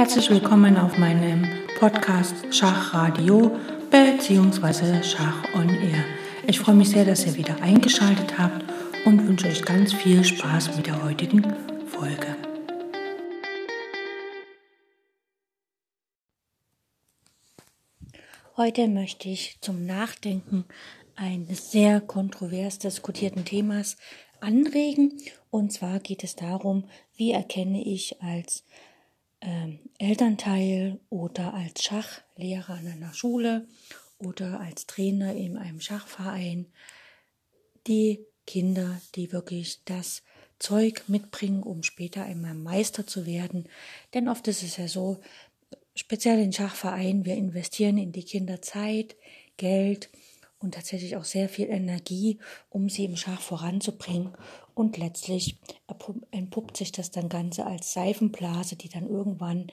Herzlich willkommen auf meinem Podcast Schachradio bzw. Schach on Air. Ich freue mich sehr, dass ihr wieder eingeschaltet habt und wünsche euch ganz viel Spaß mit der heutigen Folge. Heute möchte ich zum Nachdenken eines sehr kontrovers diskutierten Themas anregen. Und zwar geht es darum, wie erkenne ich als ähm, Elternteil oder als Schachlehrer an einer Schule oder als Trainer in einem Schachverein die Kinder, die wirklich das Zeug mitbringen, um später einmal Meister zu werden. Denn oft ist es ja so, speziell in Schachvereinen, wir investieren in die Kinder Zeit, Geld und tatsächlich auch sehr viel Energie, um sie im Schach voranzubringen. Und letztlich entpuppt sich das dann Ganze als Seifenblase, die dann irgendwann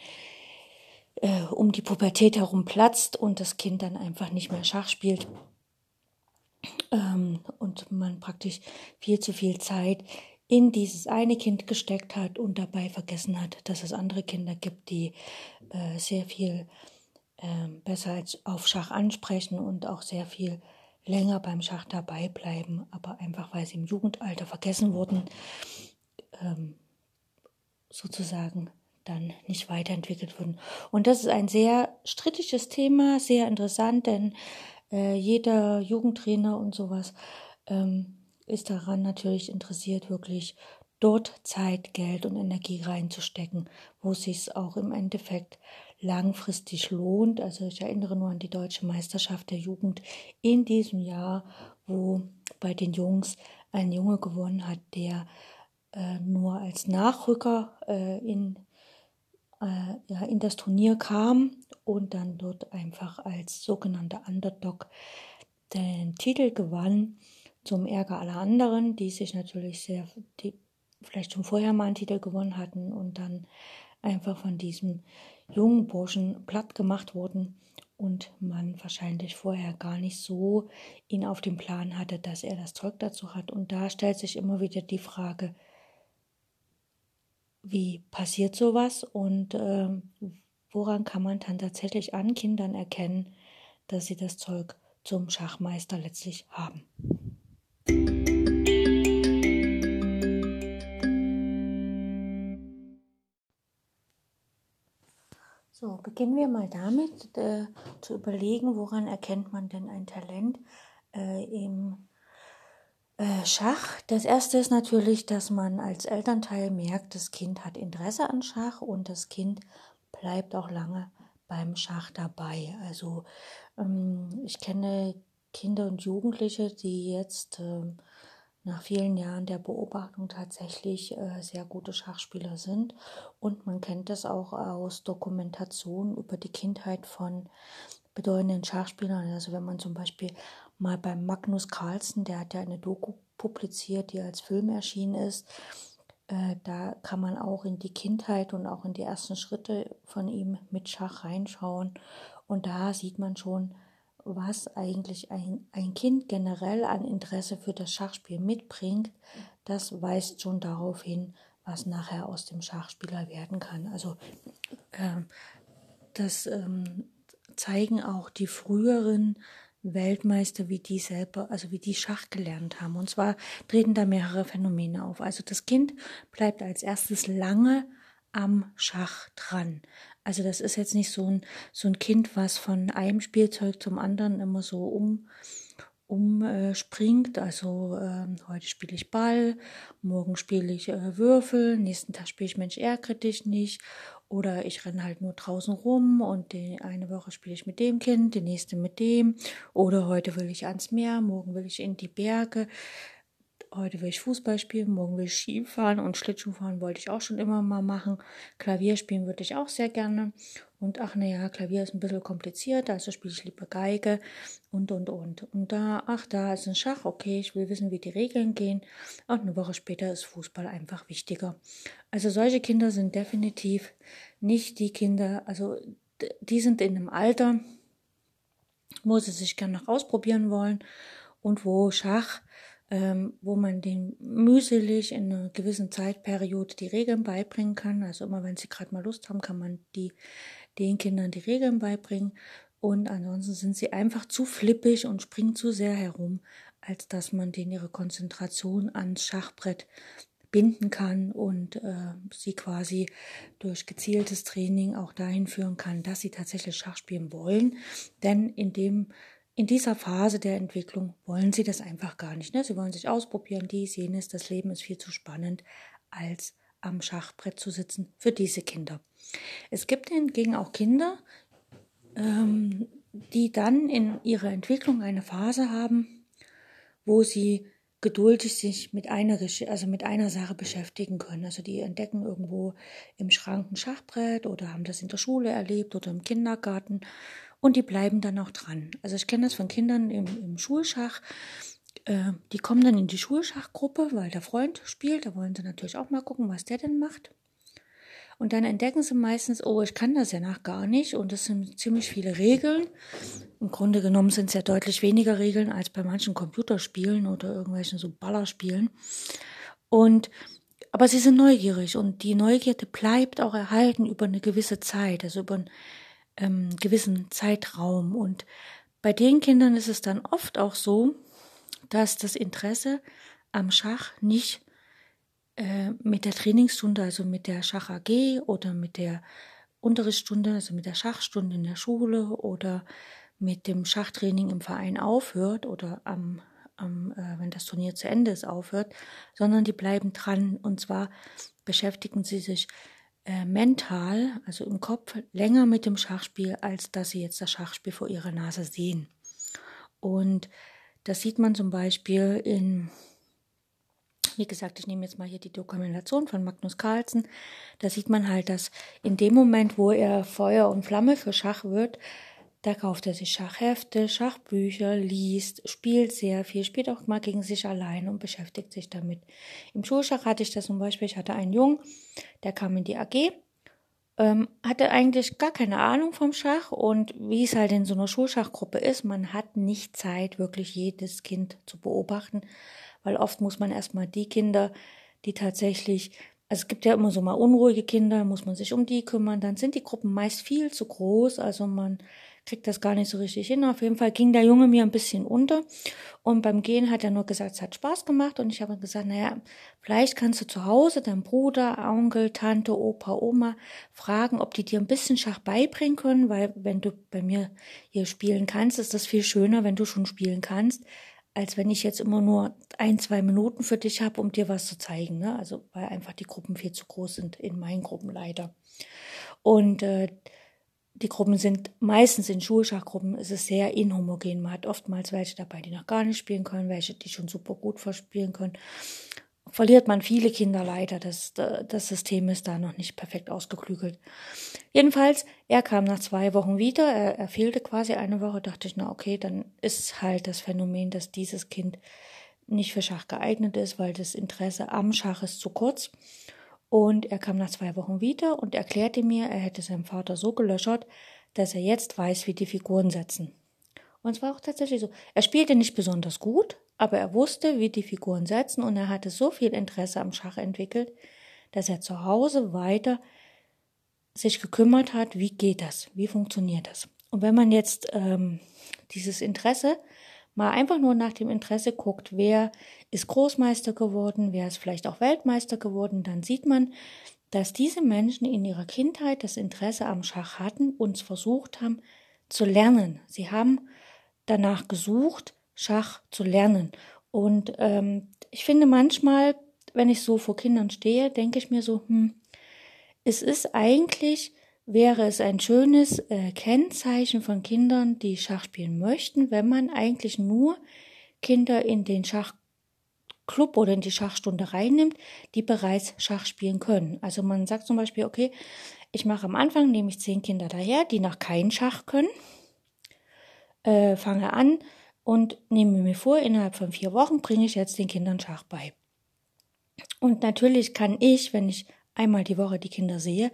äh, um die Pubertät herum platzt und das Kind dann einfach nicht mehr Schach spielt. Ähm, und man praktisch viel zu viel Zeit in dieses eine Kind gesteckt hat und dabei vergessen hat, dass es andere Kinder gibt, die äh, sehr viel äh, besser als auf Schach ansprechen und auch sehr viel länger beim Schach dabei bleiben, aber einfach weil sie im Jugendalter vergessen wurden, ähm, sozusagen dann nicht weiterentwickelt wurden. Und das ist ein sehr strittiges Thema, sehr interessant, denn äh, jeder Jugendtrainer und sowas ähm, ist daran natürlich interessiert, wirklich dort Zeit, Geld und Energie reinzustecken, wo es sich auch im Endeffekt langfristig lohnt. Also ich erinnere nur an die deutsche Meisterschaft der Jugend in diesem Jahr, wo bei den Jungs ein Junge gewonnen hat, der äh, nur als Nachrücker äh, in, äh, ja, in das Turnier kam und dann dort einfach als sogenannter Underdog den Titel gewann, zum Ärger aller anderen, die sich natürlich sehr, die vielleicht schon vorher mal einen Titel gewonnen hatten und dann einfach von diesem jungen Burschen platt gemacht wurden und man wahrscheinlich vorher gar nicht so ihn auf dem Plan hatte, dass er das Zeug dazu hat. Und da stellt sich immer wieder die Frage, wie passiert sowas und äh, woran kann man dann tatsächlich an Kindern erkennen, dass sie das Zeug zum Schachmeister letztlich haben. So, beginnen wir mal damit, äh, zu überlegen, woran erkennt man denn ein Talent äh, im äh, Schach. Das erste ist natürlich, dass man als Elternteil merkt, das Kind hat Interesse an Schach und das Kind bleibt auch lange beim Schach dabei. Also ähm, ich kenne Kinder und Jugendliche, die jetzt ähm, nach vielen Jahren der Beobachtung tatsächlich äh, sehr gute Schachspieler sind. Und man kennt das auch aus Dokumentationen über die Kindheit von bedeutenden Schachspielern. Also wenn man zum Beispiel mal beim Magnus Carlsen, der hat ja eine Doku publiziert, die als Film erschienen ist, äh, da kann man auch in die Kindheit und auch in die ersten Schritte von ihm mit Schach reinschauen. Und da sieht man schon, was eigentlich ein, ein Kind generell an Interesse für das Schachspiel mitbringt, das weist schon darauf hin, was nachher aus dem Schachspieler werden kann. Also äh, das ähm, zeigen auch die früheren Weltmeister, wie die selber, also wie die Schach gelernt haben. Und zwar treten da mehrere Phänomene auf. Also das Kind bleibt als erstes lange am Schach dran. Also das ist jetzt nicht so ein, so ein Kind, was von einem Spielzeug zum anderen immer so um umspringt. Äh, also äh, heute spiele ich Ball, morgen spiele ich äh, Würfel, nächsten Tag spiele ich Mensch ärgere dich nicht. Oder ich renne halt nur draußen rum und die eine Woche spiele ich mit dem Kind, die nächste mit dem. Oder heute will ich ans Meer, morgen will ich in die Berge heute will ich Fußball spielen, morgen will ich Skifahren und Schlittschuhfahren wollte ich auch schon immer mal machen. Klavier spielen würde ich auch sehr gerne. Und ach naja, Klavier ist ein bisschen kompliziert, also spiele ich lieber Geige und und und. Und da, ach, da ist ein Schach, okay, ich will wissen, wie die Regeln gehen. Und eine Woche später ist Fußball einfach wichtiger. Also solche Kinder sind definitiv nicht die Kinder, also die sind in einem Alter, wo sie sich gerne noch ausprobieren wollen und wo Schach ähm, wo man den mühselig in einer gewissen Zeitperiode die Regeln beibringen kann. Also immer wenn sie gerade mal Lust haben, kann man die, den Kindern die Regeln beibringen. Und ansonsten sind sie einfach zu flippig und springen zu sehr herum, als dass man denen ihre Konzentration ans Schachbrett binden kann und äh, sie quasi durch gezieltes Training auch dahin führen kann, dass sie tatsächlich Schach spielen wollen. Denn in dem in dieser Phase der Entwicklung wollen sie das einfach gar nicht. Ne? Sie wollen sich ausprobieren, dies, jenes. Das Leben ist viel zu spannend, als am Schachbrett zu sitzen für diese Kinder. Es gibt hingegen auch Kinder, ähm, die dann in ihrer Entwicklung eine Phase haben, wo sie geduldig sich mit einer, also mit einer Sache beschäftigen können. Also die entdecken irgendwo im Schrank ein Schachbrett oder haben das in der Schule erlebt oder im Kindergarten und die bleiben dann auch dran. Also ich kenne das von Kindern im, im Schulschach. Äh, die kommen dann in die Schulschachgruppe, weil der Freund spielt. Da wollen sie natürlich auch mal gucken, was der denn macht. Und dann entdecken sie meistens, oh, ich kann das ja nach gar nicht. Und das sind ziemlich viele Regeln. Im Grunde genommen sind es ja deutlich weniger Regeln als bei manchen Computerspielen oder irgendwelchen so Ballerspielen. Und aber sie sind neugierig und die Neugierde bleibt auch erhalten über eine gewisse Zeit, also über einen ähm, gewissen Zeitraum. Und bei den Kindern ist es dann oft auch so, dass das Interesse am Schach nicht äh, mit der Trainingsstunde, also mit der Schach AG oder mit der Unterrichtsstunde, also mit der Schachstunde in der Schule oder mit dem Schachtraining im Verein aufhört oder am, am äh, wenn das Turnier zu Ende ist, aufhört, sondern die bleiben dran und zwar beschäftigen sie sich äh, mental, also im Kopf, länger mit dem Schachspiel, als dass sie jetzt das Schachspiel vor ihrer Nase sehen. Und das sieht man zum Beispiel in wie gesagt, ich nehme jetzt mal hier die Dokumentation von Magnus Carlsen. Da sieht man halt, dass in dem Moment, wo er Feuer und Flamme für Schach wird, da kauft er sich Schachhefte, Schachbücher, liest, spielt sehr viel, spielt auch mal gegen sich allein und beschäftigt sich damit. Im Schulschach hatte ich das zum Beispiel, ich hatte einen Jungen, der kam in die AG, ähm, hatte eigentlich gar keine Ahnung vom Schach und wie es halt in so einer Schulschachgruppe ist, man hat nicht Zeit, wirklich jedes Kind zu beobachten weil oft muss man erstmal die Kinder, die tatsächlich, also es gibt ja immer so mal unruhige Kinder, muss man sich um die kümmern, dann sind die Gruppen meist viel zu groß, also man kriegt das gar nicht so richtig hin. Auf jeden Fall ging der Junge mir ein bisschen unter und beim Gehen hat er nur gesagt, es hat Spaß gemacht und ich habe gesagt, naja, vielleicht kannst du zu Hause deinen Bruder, Onkel, Tante, Opa, Oma fragen, ob die dir ein bisschen Schach beibringen können, weil wenn du bei mir hier spielen kannst, ist das viel schöner, wenn du schon spielen kannst, als wenn ich jetzt immer nur ein, zwei Minuten für dich habe, um dir was zu zeigen. Ne? Also weil einfach die Gruppen viel zu groß sind in meinen Gruppen leider. Und äh, die Gruppen sind meistens in Schulschachgruppen ist es sehr inhomogen. Man hat oftmals welche dabei, die noch gar nicht spielen können, welche, die schon super gut verspielen können verliert man viele Kinder leider. Das, das System ist da noch nicht perfekt ausgeklügelt. Jedenfalls, er kam nach zwei Wochen wieder, er, er fehlte quasi eine Woche, dachte ich, na okay, dann ist halt das Phänomen, dass dieses Kind nicht für Schach geeignet ist, weil das Interesse am Schach ist zu kurz. Und er kam nach zwei Wochen wieder und erklärte mir, er hätte seinen Vater so gelöschert, dass er jetzt weiß, wie die Figuren setzen. Und es war auch tatsächlich so. Er spielte nicht besonders gut, aber er wusste, wie die Figuren setzen und er hatte so viel Interesse am Schach entwickelt, dass er zu Hause weiter sich gekümmert hat, wie geht das, wie funktioniert das. Und wenn man jetzt ähm, dieses Interesse mal einfach nur nach dem Interesse guckt, wer ist Großmeister geworden, wer ist vielleicht auch Weltmeister geworden, dann sieht man, dass diese Menschen in ihrer Kindheit das Interesse am Schach hatten und versucht haben zu lernen. Sie haben danach gesucht, Schach zu lernen. Und ähm, ich finde manchmal, wenn ich so vor Kindern stehe, denke ich mir so, hm, es ist eigentlich, wäre es ein schönes äh, Kennzeichen von Kindern, die Schach spielen möchten, wenn man eigentlich nur Kinder in den Schachclub oder in die Schachstunde reinnimmt, die bereits Schach spielen können. Also man sagt zum Beispiel, okay, ich mache am Anfang, nehme ich zehn Kinder daher, die noch kein Schach können, äh, fange an, und nehme mir vor, innerhalb von vier Wochen bringe ich jetzt den Kindern Schach bei. Und natürlich kann ich, wenn ich einmal die Woche die Kinder sehe,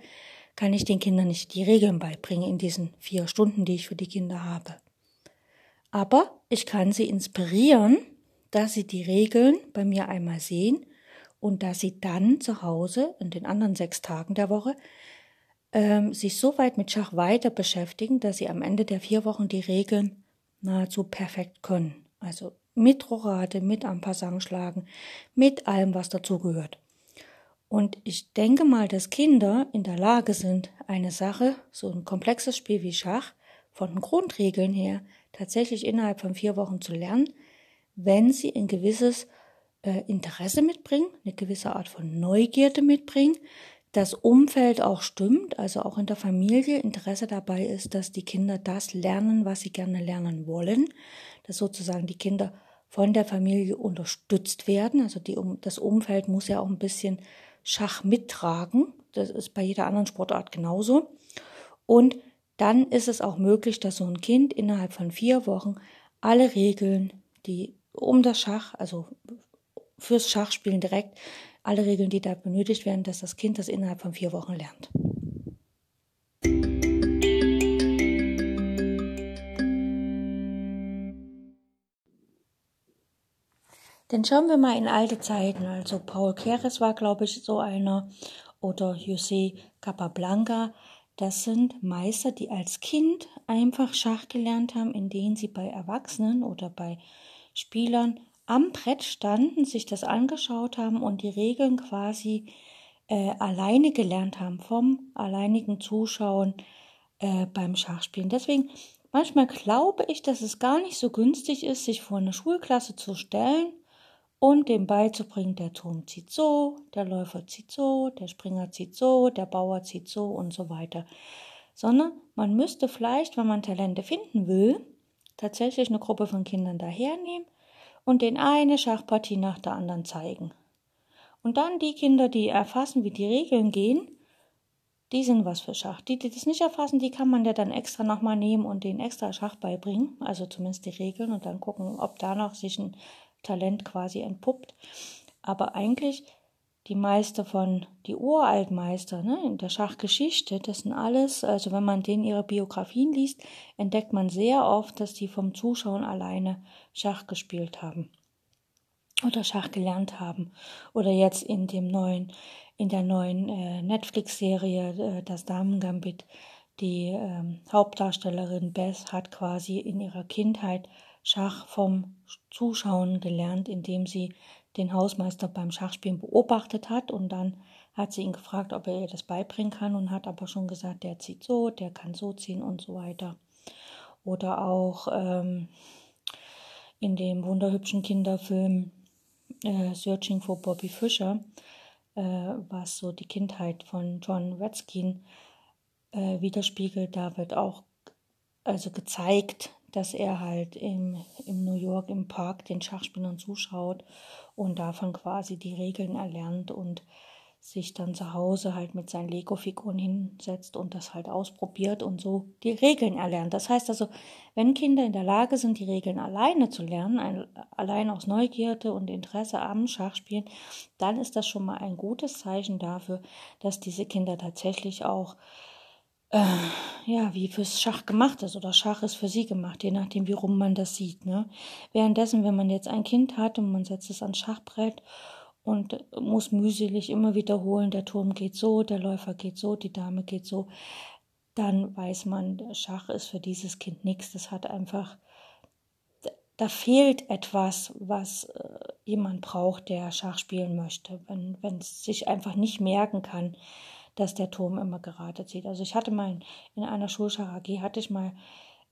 kann ich den Kindern nicht die Regeln beibringen in diesen vier Stunden, die ich für die Kinder habe. Aber ich kann sie inspirieren, dass sie die Regeln bei mir einmal sehen und dass sie dann zu Hause in den anderen sechs Tagen der Woche ähm, sich so weit mit Schach weiter beschäftigen, dass sie am Ende der vier Wochen die Regeln nahezu perfekt können. Also mit Rochade, mit Ampassang-Schlagen, mit allem, was dazugehört. Und ich denke mal, dass Kinder in der Lage sind, eine Sache, so ein komplexes Spiel wie Schach, von Grundregeln her tatsächlich innerhalb von vier Wochen zu lernen, wenn sie ein gewisses äh, Interesse mitbringen, eine gewisse Art von Neugierde mitbringen, das Umfeld auch stimmt, also auch in der Familie Interesse dabei ist, dass die Kinder das lernen, was sie gerne lernen wollen, dass sozusagen die Kinder von der Familie unterstützt werden. Also die, das Umfeld muss ja auch ein bisschen Schach mittragen. Das ist bei jeder anderen Sportart genauso. Und dann ist es auch möglich, dass so ein Kind innerhalb von vier Wochen alle Regeln, die um das Schach, also fürs Schachspielen direkt, alle Regeln, die da benötigt werden, dass das Kind das innerhalb von vier Wochen lernt. Denn schauen wir mal in alte Zeiten. Also Paul Keres war, glaube ich, so einer oder José Capablanca. Das sind Meister, die als Kind einfach Schach gelernt haben, in denen sie bei Erwachsenen oder bei Spielern am Brett standen, sich das angeschaut haben und die Regeln quasi äh, alleine gelernt haben vom alleinigen Zuschauen äh, beim Schachspielen. Deswegen manchmal glaube ich, dass es gar nicht so günstig ist, sich vor eine Schulklasse zu stellen und dem beizubringen, der Turm zieht so, der Läufer zieht so, der Springer zieht so, der Bauer zieht so und so weiter. Sondern man müsste vielleicht, wenn man Talente finden will, tatsächlich eine Gruppe von Kindern dahernehmen und den eine Schachpartie nach der anderen zeigen. Und dann die Kinder, die erfassen, wie die Regeln gehen, die sind was für Schach. Die, die das nicht erfassen, die kann man ja dann extra nochmal nehmen und den extra Schach beibringen, also zumindest die Regeln und dann gucken, ob da noch sich ein Talent quasi entpuppt. Aber eigentlich die Meister von, die Uraltmeister ne, in der Schachgeschichte, das sind alles, also wenn man denen ihre Biografien liest, entdeckt man sehr oft, dass die vom Zuschauen alleine Schach gespielt haben oder Schach gelernt haben. Oder jetzt in dem neuen, in der neuen äh, Netflix-Serie äh, Das Damen-Gambit, die äh, Hauptdarstellerin Beth hat quasi in ihrer Kindheit Schach vom Zuschauen gelernt, indem sie den Hausmeister beim Schachspielen beobachtet hat und dann hat sie ihn gefragt, ob er ihr das beibringen kann und hat aber schon gesagt, der zieht so, der kann so ziehen und so weiter. Oder auch ähm, in dem wunderhübschen Kinderfilm äh, Searching for Bobby Fischer, äh, was so die Kindheit von John Redskin äh, widerspiegelt, da wird auch also gezeigt, dass er halt im, im New York im Park den Schachspielern zuschaut und davon quasi die Regeln erlernt und sich dann zu Hause halt mit seinen Lego-Figuren hinsetzt und das halt ausprobiert und so die Regeln erlernt. Das heißt also, wenn Kinder in der Lage sind, die Regeln alleine zu lernen, ein, allein aus Neugierde und Interesse am Schachspielen, dann ist das schon mal ein gutes Zeichen dafür, dass diese Kinder tatsächlich auch äh, ja, wie fürs Schach gemacht ist oder Schach ist für sie gemacht, je nachdem, wie rum man das sieht. Ne? Währenddessen, wenn man jetzt ein Kind hat und man setzt es ans Schachbrett und muss mühselig immer wiederholen, der Turm geht so, der Läufer geht so, die Dame geht so, dann weiß man, Schach ist für dieses Kind nichts. Das hat einfach, da fehlt etwas, was äh, jemand braucht, der Schach spielen möchte, wenn, wenn es sich einfach nicht merken kann dass der Turm immer gerade zieht. Also ich hatte mal in einer Schulschach AG hatte ich mal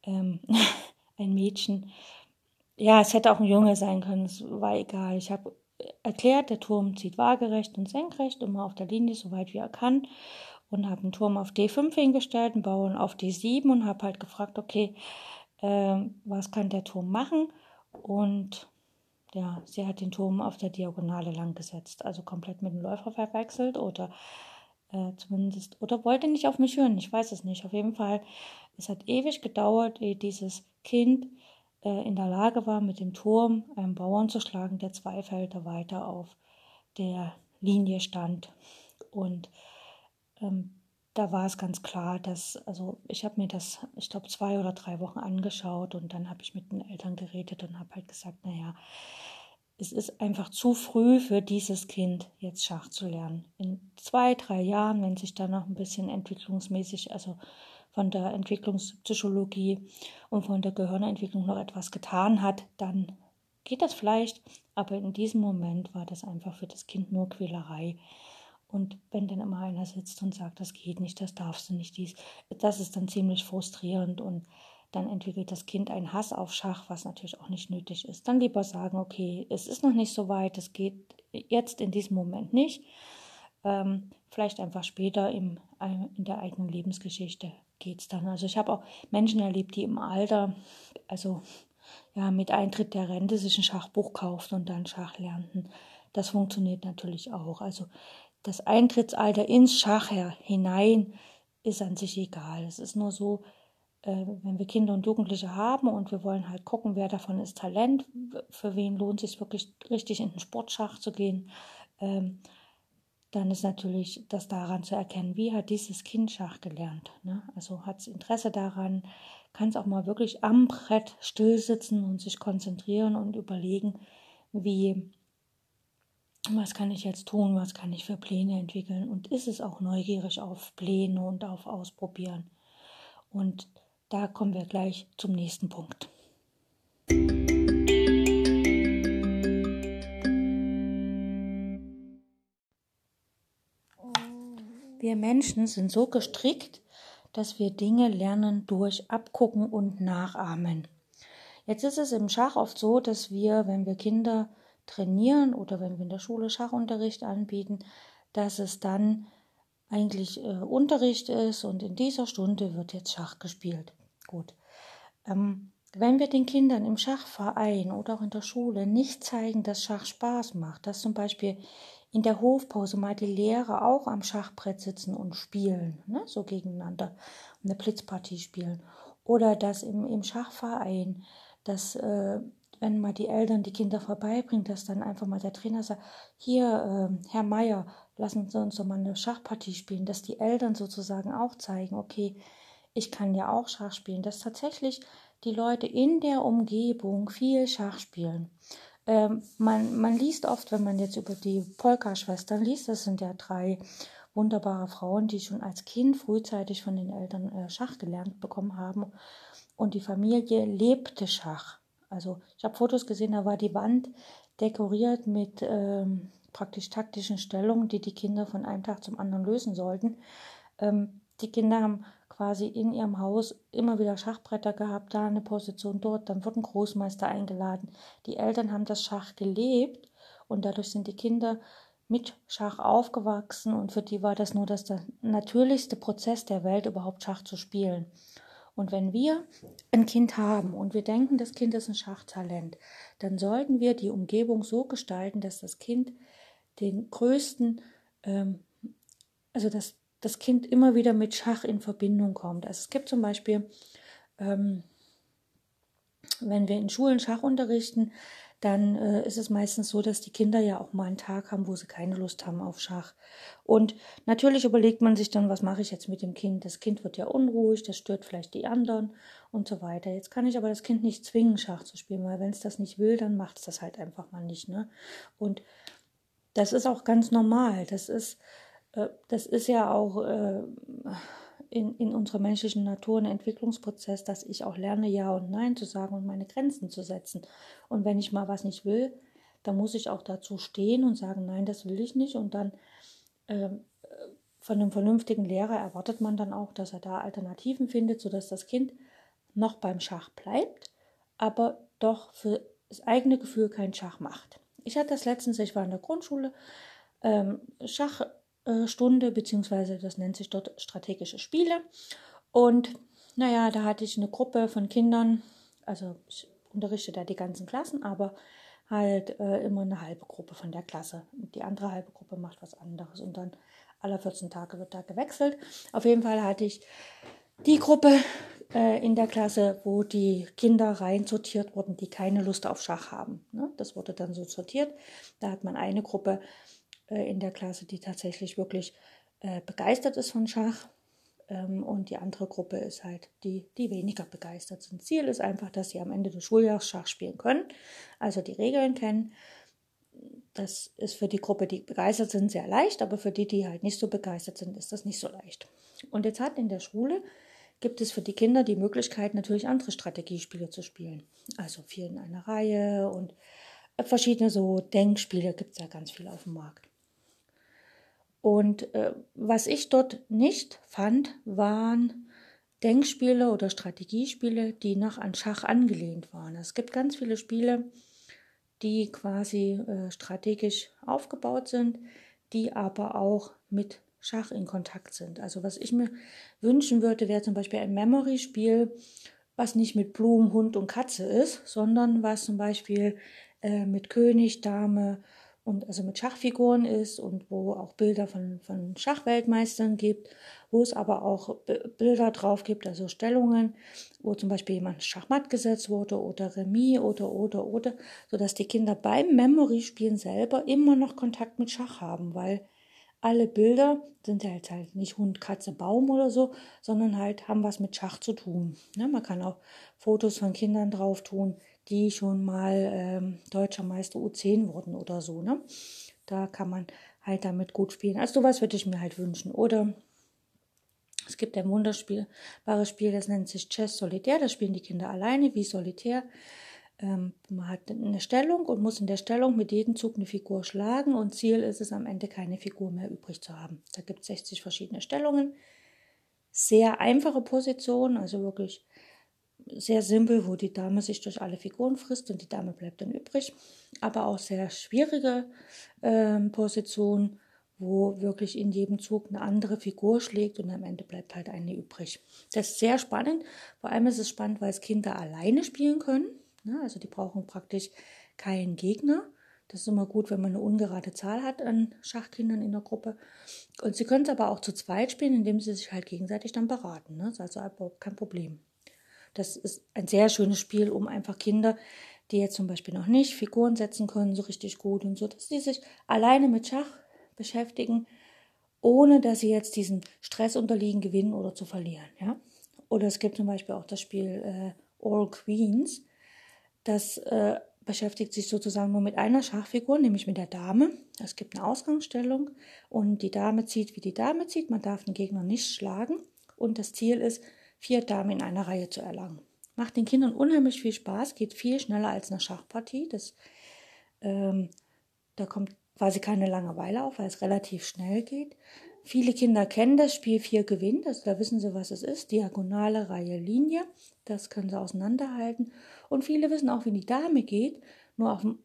ähm, ein Mädchen. Ja, es hätte auch ein Junge sein können, es war egal. Ich habe erklärt, der Turm zieht waagerecht und senkrecht, immer auf der Linie, so weit wie er kann. Und habe einen Turm auf D5 hingestellt, einen Bauern auf D7 und habe halt gefragt, okay, äh, was kann der Turm machen? Und ja, sie hat den Turm auf der Diagonale lang gesetzt, also komplett mit dem Läufer verwechselt oder äh, zumindest, oder wollte nicht auf mich hören, ich weiß es nicht. Auf jeden Fall, es hat ewig gedauert, ehe dieses Kind äh, in der Lage war, mit dem Turm einen Bauern zu schlagen, der zwei Felder weiter auf der Linie stand. Und ähm, da war es ganz klar, dass, also ich habe mir das, ich glaube, zwei oder drei Wochen angeschaut und dann habe ich mit den Eltern geredet und habe halt gesagt, naja, es ist einfach zu früh für dieses Kind, jetzt Schach zu lernen. In zwei, drei Jahren, wenn sich da noch ein bisschen entwicklungsmäßig, also von der Entwicklungspsychologie und von der Gehirnentwicklung noch etwas getan hat, dann geht das vielleicht. Aber in diesem Moment war das einfach für das Kind nur Quälerei. Und wenn dann immer einer sitzt und sagt, das geht nicht, das darfst du nicht, dies, das ist dann ziemlich frustrierend und dann entwickelt das Kind einen Hass auf Schach, was natürlich auch nicht nötig ist. Dann lieber sagen, okay, es ist noch nicht so weit, es geht jetzt in diesem Moment nicht. Ähm, vielleicht einfach später im, in der eigenen Lebensgeschichte geht es dann. Also ich habe auch Menschen erlebt, die im Alter, also ja, mit Eintritt der Rente sich ein Schachbuch kauften und dann Schach lernten. Das funktioniert natürlich auch. Also das Eintrittsalter ins Schach hinein ist an sich egal. Es ist nur so, äh, wenn wir Kinder und Jugendliche haben und wir wollen halt gucken, wer davon ist Talent, für wen lohnt es sich wirklich richtig in den Sportschach zu gehen, ähm, dann ist natürlich das daran zu erkennen, wie hat dieses Kind Schach gelernt. Ne? Also hat es Interesse daran, kann es auch mal wirklich am Brett stillsitzen und sich konzentrieren und überlegen, wie, was kann ich jetzt tun, was kann ich für Pläne entwickeln und ist es auch neugierig auf Pläne und auf Ausprobieren. Und da kommen wir gleich zum nächsten Punkt. Wir Menschen sind so gestrickt, dass wir Dinge lernen durch Abgucken und Nachahmen. Jetzt ist es im Schach oft so, dass wir, wenn wir Kinder trainieren oder wenn wir in der Schule Schachunterricht anbieten, dass es dann eigentlich äh, Unterricht ist und in dieser Stunde wird jetzt Schach gespielt gut. Ähm, wenn wir den Kindern im Schachverein oder auch in der Schule nicht zeigen, dass Schach Spaß macht, dass zum Beispiel in der Hofpause mal die Lehrer auch am Schachbrett sitzen und spielen, ne, so gegeneinander, eine Blitzpartie spielen. Oder dass im, im Schachverein, dass äh, wenn mal die Eltern die Kinder vorbeibringen, dass dann einfach mal der Trainer sagt, hier, äh, Herr Meier, lassen Sie uns doch mal eine Schachpartie spielen, dass die Eltern sozusagen auch zeigen, okay, ich kann ja auch Schach spielen, dass tatsächlich die Leute in der Umgebung viel Schach spielen. Ähm, man, man liest oft, wenn man jetzt über die Polka-Schwestern liest, das sind ja drei wunderbare Frauen, die schon als Kind frühzeitig von den Eltern äh, Schach gelernt bekommen haben. Und die Familie lebte Schach. Also ich habe Fotos gesehen, da war die Wand dekoriert mit ähm, praktisch taktischen Stellungen, die die Kinder von einem Tag zum anderen lösen sollten. Ähm, die Kinder haben quasi in ihrem Haus immer wieder Schachbretter gehabt, da eine Position dort, dann wurden Großmeister eingeladen. Die Eltern haben das Schach gelebt und dadurch sind die Kinder mit Schach aufgewachsen und für die war das nur das natürlichste Prozess der Welt, überhaupt Schach zu spielen. Und wenn wir ein Kind haben und wir denken, das Kind ist ein Schachtalent, dann sollten wir die Umgebung so gestalten, dass das Kind den größten, ähm, also das das Kind immer wieder mit Schach in Verbindung kommt. Also es gibt zum Beispiel, ähm, wenn wir in Schulen Schach unterrichten, dann äh, ist es meistens so, dass die Kinder ja auch mal einen Tag haben, wo sie keine Lust haben auf Schach. Und natürlich überlegt man sich dann, was mache ich jetzt mit dem Kind? Das Kind wird ja unruhig, das stört vielleicht die anderen und so weiter. Jetzt kann ich aber das Kind nicht zwingen, Schach zu spielen, weil wenn es das nicht will, dann macht es das halt einfach mal nicht. Ne? Und das ist auch ganz normal. Das ist das ist ja auch äh, in, in unserer menschlichen Natur ein Entwicklungsprozess, dass ich auch lerne, Ja und Nein zu sagen und meine Grenzen zu setzen. Und wenn ich mal was nicht will, dann muss ich auch dazu stehen und sagen, nein, das will ich nicht. Und dann äh, von einem vernünftigen Lehrer erwartet man dann auch, dass er da Alternativen findet, sodass das Kind noch beim Schach bleibt, aber doch für das eigene Gefühl kein Schach macht. Ich hatte das letztens, ich war in der Grundschule, ähm, Schach äh, Stunde, beziehungsweise das nennt sich dort strategische Spiele. Und naja, da hatte ich eine Gruppe von Kindern, also ich unterrichte da die ganzen Klassen, aber halt äh, immer eine halbe Gruppe von der Klasse. Die andere halbe Gruppe macht was anderes und dann alle 14 Tage wird da gewechselt. Auf jeden Fall hatte ich die Gruppe äh, in der Klasse, wo die Kinder rein sortiert wurden, die keine Lust auf Schach haben. Ne? Das wurde dann so sortiert. Da hat man eine Gruppe äh, in der Klasse, die tatsächlich wirklich äh, begeistert ist von Schach. Ähm, und die andere Gruppe ist halt die, die weniger begeistert sind. Ziel ist einfach, dass sie am Ende des Schuljahres Schach spielen können, also die Regeln kennen das ist für die Gruppe, die begeistert sind, sehr leicht, aber für die, die halt nicht so begeistert sind, ist das nicht so leicht. Und jetzt hat in der Schule gibt es für die Kinder die Möglichkeit, natürlich andere Strategiespiele zu spielen. Also vier in einer Reihe und verschiedene so Denkspiele gibt es ja ganz viel auf dem Markt. Und äh, was ich dort nicht fand, waren Denkspiele oder Strategiespiele, die noch an Schach angelehnt waren. Es gibt ganz viele Spiele, die quasi äh, strategisch aufgebaut sind, die aber auch mit Schach in Kontakt sind. Also was ich mir wünschen würde, wäre zum Beispiel ein Memory-Spiel, was nicht mit Blumen, Hund und Katze ist, sondern was zum Beispiel äh, mit König, Dame und also mit Schachfiguren ist und wo auch Bilder von, von Schachweltmeistern gibt, wo es aber auch Bilder drauf gibt, also Stellungen, wo zum Beispiel jemand Schachmatt gesetzt wurde oder Remis oder oder oder, sodass die Kinder beim Memory-Spielen selber immer noch Kontakt mit Schach haben, weil alle Bilder sind jetzt halt nicht Hund, Katze, Baum oder so, sondern halt haben was mit Schach zu tun. Ja, man kann auch Fotos von Kindern drauf tun, die schon mal ähm, deutscher Meister U10 wurden oder so. Ne? Da kann man halt damit gut spielen. Also sowas würde ich mir halt wünschen. Oder es gibt ein wunderbares Spiel, das nennt sich Chess Solitär. Das spielen die Kinder alleine wie Solitär. Ähm, man hat eine Stellung und muss in der Stellung mit jedem Zug eine Figur schlagen und Ziel ist es am Ende keine Figur mehr übrig zu haben. Da gibt es 60 verschiedene Stellungen. Sehr einfache Positionen, also wirklich sehr simpel, wo die Dame sich durch alle Figuren frisst und die Dame bleibt dann übrig. Aber auch sehr schwierige äh, Positionen, wo wirklich in jedem Zug eine andere Figur schlägt und am Ende bleibt halt eine übrig. Das ist sehr spannend. Vor allem ist es spannend, weil es Kinder alleine spielen können. Ne? Also die brauchen praktisch keinen Gegner. Das ist immer gut, wenn man eine ungerade Zahl hat an Schachkindern in der Gruppe. Und sie können es aber auch zu zweit spielen, indem sie sich halt gegenseitig dann beraten. Ne? Das ist also überhaupt kein Problem. Das ist ein sehr schönes Spiel, um einfach Kinder, die jetzt zum Beispiel noch nicht Figuren setzen können, so richtig gut und so, dass sie sich alleine mit Schach beschäftigen, ohne dass sie jetzt diesen Stress unterliegen, gewinnen oder zu verlieren. Ja? Oder es gibt zum Beispiel auch das Spiel äh, All Queens. Das äh, beschäftigt sich sozusagen nur mit einer Schachfigur, nämlich mit der Dame. Es gibt eine Ausgangsstellung und die Dame zieht, wie die Dame zieht. Man darf den Gegner nicht schlagen. Und das Ziel ist, vier Damen in einer Reihe zu erlangen. Macht den Kindern unheimlich viel Spaß, geht viel schneller als eine Schachpartie. Das, ähm, da kommt quasi keine Langeweile auf, weil es relativ schnell geht. Viele Kinder kennen das Spiel Vier gewinnt, also da wissen sie, was es ist. Diagonale Reihe Linie, das können sie auseinanderhalten. Und viele wissen auch, wie die Dame geht, nur auf dem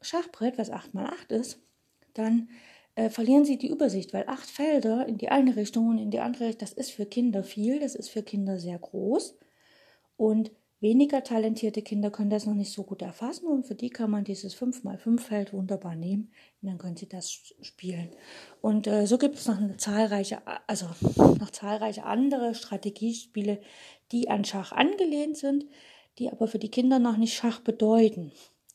Schachbrett, was 8 mal 8 ist, dann äh, verlieren sie die Übersicht, weil acht Felder in die eine Richtung und in die andere Richtung, das ist für Kinder viel, das ist für Kinder sehr groß. Und weniger talentierte Kinder können das noch nicht so gut erfassen und für die kann man dieses 5x5 Feld wunderbar nehmen und dann können sie das spielen. Und äh, so gibt es noch eine zahlreiche, also noch zahlreiche andere Strategiespiele, die an Schach angelehnt sind, die aber für die Kinder noch nicht Schach bedeuten.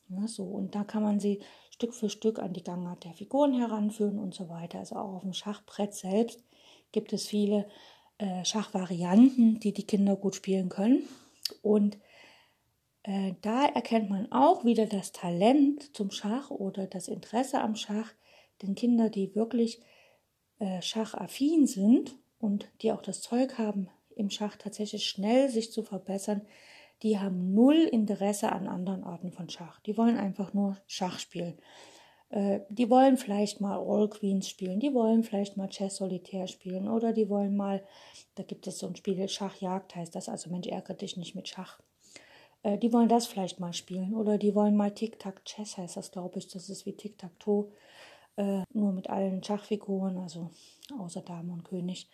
Ja, so, und da kann man sie Stück für Stück an die Gangart der Figuren heranführen und so weiter. Also auch auf dem Schachbrett selbst gibt es viele äh, Schachvarianten, die die Kinder gut spielen können. Und äh, da erkennt man auch wieder das Talent zum Schach oder das Interesse am Schach. Denn Kinder, die wirklich äh, schachaffin sind und die auch das Zeug haben, im Schach tatsächlich schnell sich zu verbessern, die haben null Interesse an anderen Arten von Schach. Die wollen einfach nur Schach spielen. Äh, die wollen vielleicht mal All Queens spielen, die wollen vielleicht mal Chess Solitär spielen oder die wollen mal, da gibt es so ein Spiel, Schachjagd heißt das, also Mensch, ärgere dich nicht mit Schach. Äh, die wollen das vielleicht mal spielen oder die wollen mal Tic-Tac-Chess heißt das, glaube ich, das ist wie Tic-Tac-Toe, äh, nur mit allen Schachfiguren, also außer Dame und König.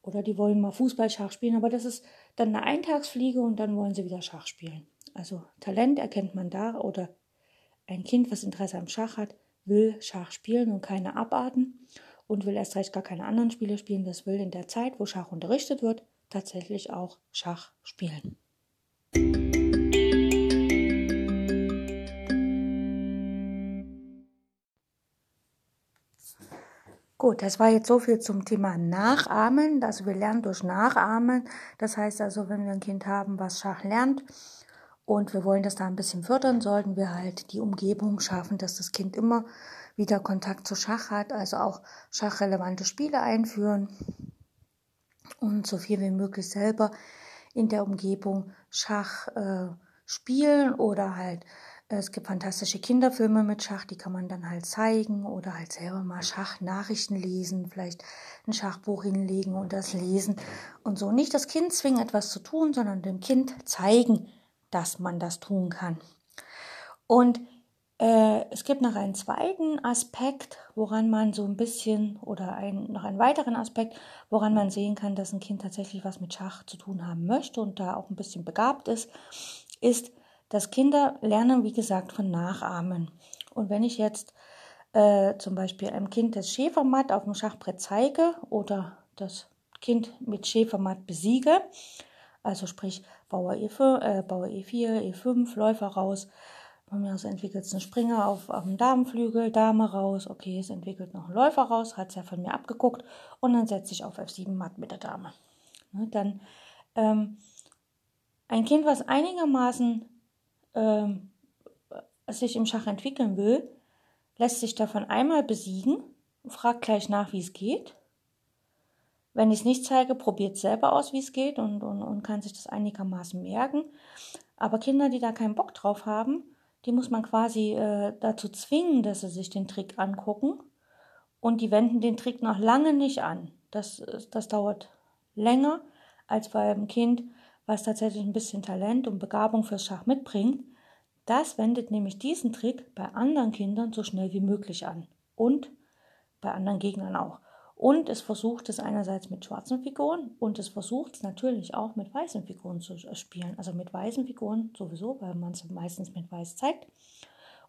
Oder die wollen mal Fußballschach spielen, aber das ist dann eine Eintagsfliege und dann wollen sie wieder Schach spielen. Also Talent erkennt man da oder ein Kind, was Interesse am Schach hat, will Schach spielen und keine Abarten und will erst recht gar keine anderen Spiele spielen. Das will in der Zeit, wo Schach unterrichtet wird, tatsächlich auch Schach spielen. Gut, das war jetzt so viel zum Thema Nachahmen. Also wir lernen durch Nachahmen. Das heißt also, wenn wir ein Kind haben, was Schach lernt Und wir wollen das da ein bisschen fördern, sollten wir halt die Umgebung schaffen, dass das Kind immer wieder Kontakt zu Schach hat, also auch schachrelevante Spiele einführen und so viel wie möglich selber in der Umgebung Schach äh, spielen oder halt es gibt fantastische Kinderfilme mit Schach, die kann man dann halt zeigen oder halt selber mal Schachnachrichten lesen, vielleicht ein Schachbuch hinlegen und das lesen und so. Nicht das Kind zwingen, etwas zu tun, sondern dem Kind zeigen, dass man das tun kann. Und äh, es gibt noch einen zweiten Aspekt, woran man so ein bisschen, oder ein, noch einen weiteren Aspekt, woran man sehen kann, dass ein Kind tatsächlich was mit Schach zu tun haben möchte und da auch ein bisschen begabt ist, ist, dass Kinder lernen, wie gesagt, von Nachahmen. Und wenn ich jetzt äh, zum Beispiel einem Kind das Schäfermatt auf dem Schachbrett zeige oder das Kind mit Schäfermatt besiege, also sprich Bauer E5, äh, Bauer E4, E5, Läufer raus, von mir aus entwickelt es einen Springer auf, auf dem Damenflügel, Dame raus, okay, es entwickelt noch einen Läufer raus, hat es ja von mir abgeguckt und dann setze ich auf F7 matt mit der Dame. Ne, dann ähm, ein Kind, was einigermaßen ähm, sich im Schach entwickeln will, lässt sich davon einmal besiegen, fragt gleich nach, wie es geht. Wenn ich es nicht zeige, probiert selber aus, wie es geht und, und, und kann sich das einigermaßen merken. Aber Kinder, die da keinen Bock drauf haben, die muss man quasi äh, dazu zwingen, dass sie sich den Trick angucken. Und die wenden den Trick noch lange nicht an. Das, das dauert länger als bei einem Kind, was tatsächlich ein bisschen Talent und Begabung fürs Schach mitbringt. Das wendet nämlich diesen Trick bei anderen Kindern so schnell wie möglich an. Und bei anderen Gegnern auch. Und es versucht es einerseits mit schwarzen Figuren und es versucht es natürlich auch mit weißen Figuren zu spielen. Also mit weißen Figuren sowieso, weil man es meistens mit weiß zeigt.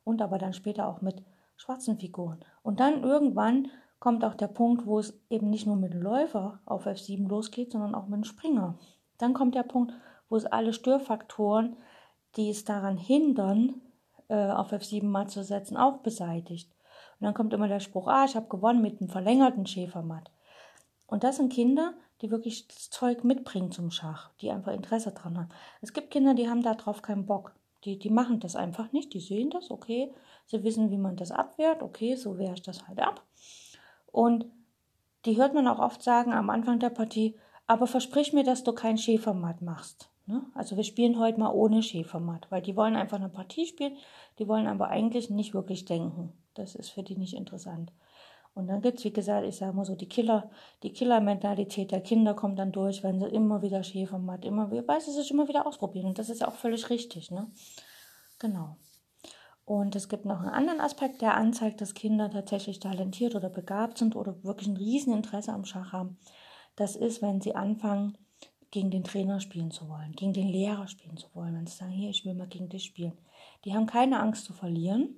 Und aber dann später auch mit schwarzen Figuren. Und dann irgendwann kommt auch der Punkt, wo es eben nicht nur mit dem Läufer auf F7 losgeht, sondern auch mit dem Springer. Dann kommt der Punkt, wo es alle Störfaktoren, die es daran hindern, äh, auf F7 mal zu setzen, auch beseitigt. Und dann kommt immer der Spruch, ah, ich habe gewonnen mit einem verlängerten Schäfermatt. Und das sind Kinder, die wirklich das Zeug mitbringen zum Schach, die einfach Interesse dran haben. Es gibt Kinder, die haben darauf keinen Bock. Die, die machen das einfach nicht, die sehen das, okay, sie wissen, wie man das abwehrt, okay, so wehre ich das halt ab. Und die hört man auch oft sagen am Anfang der Partie, aber versprich mir, dass du kein Schäfermatt machst. Ne? Also wir spielen heute mal ohne Schäfermatt, weil die wollen einfach eine Partie spielen, die wollen aber eigentlich nicht wirklich denken. Das ist für die nicht interessant. Und dann gibt es, wie gesagt, ich sage mal so, die Killer, die Killer-Mentalität der Kinder kommt dann durch, wenn sie immer wieder Schäfermatt, immer wieder, weil sie sich immer wieder ausprobieren. Und das ist ja auch völlig richtig, ne? Genau. Und es gibt noch einen anderen Aspekt, der anzeigt, dass Kinder tatsächlich talentiert oder begabt sind oder wirklich ein Rieseninteresse am Schach haben. Das ist, wenn sie anfangen, gegen den Trainer spielen zu wollen, gegen den Lehrer spielen zu wollen, wenn sie sagen, hier, ich will mal gegen dich spielen. Die haben keine Angst zu verlieren.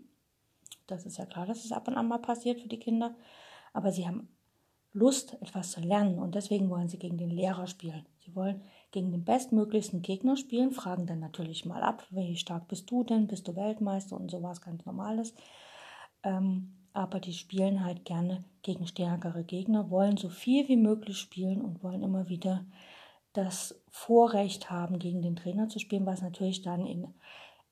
Das ist ja klar, dass es ab und an mal passiert für die Kinder. Aber sie haben Lust, etwas zu lernen und deswegen wollen sie gegen den Lehrer spielen. Sie wollen gegen den bestmöglichsten Gegner spielen, fragen dann natürlich mal ab, wie stark bist du denn, bist du Weltmeister und sowas ganz Normales. Ähm, aber die spielen halt gerne gegen stärkere Gegner, wollen so viel wie möglich spielen und wollen immer wieder das Vorrecht haben, gegen den Trainer zu spielen, was natürlich dann in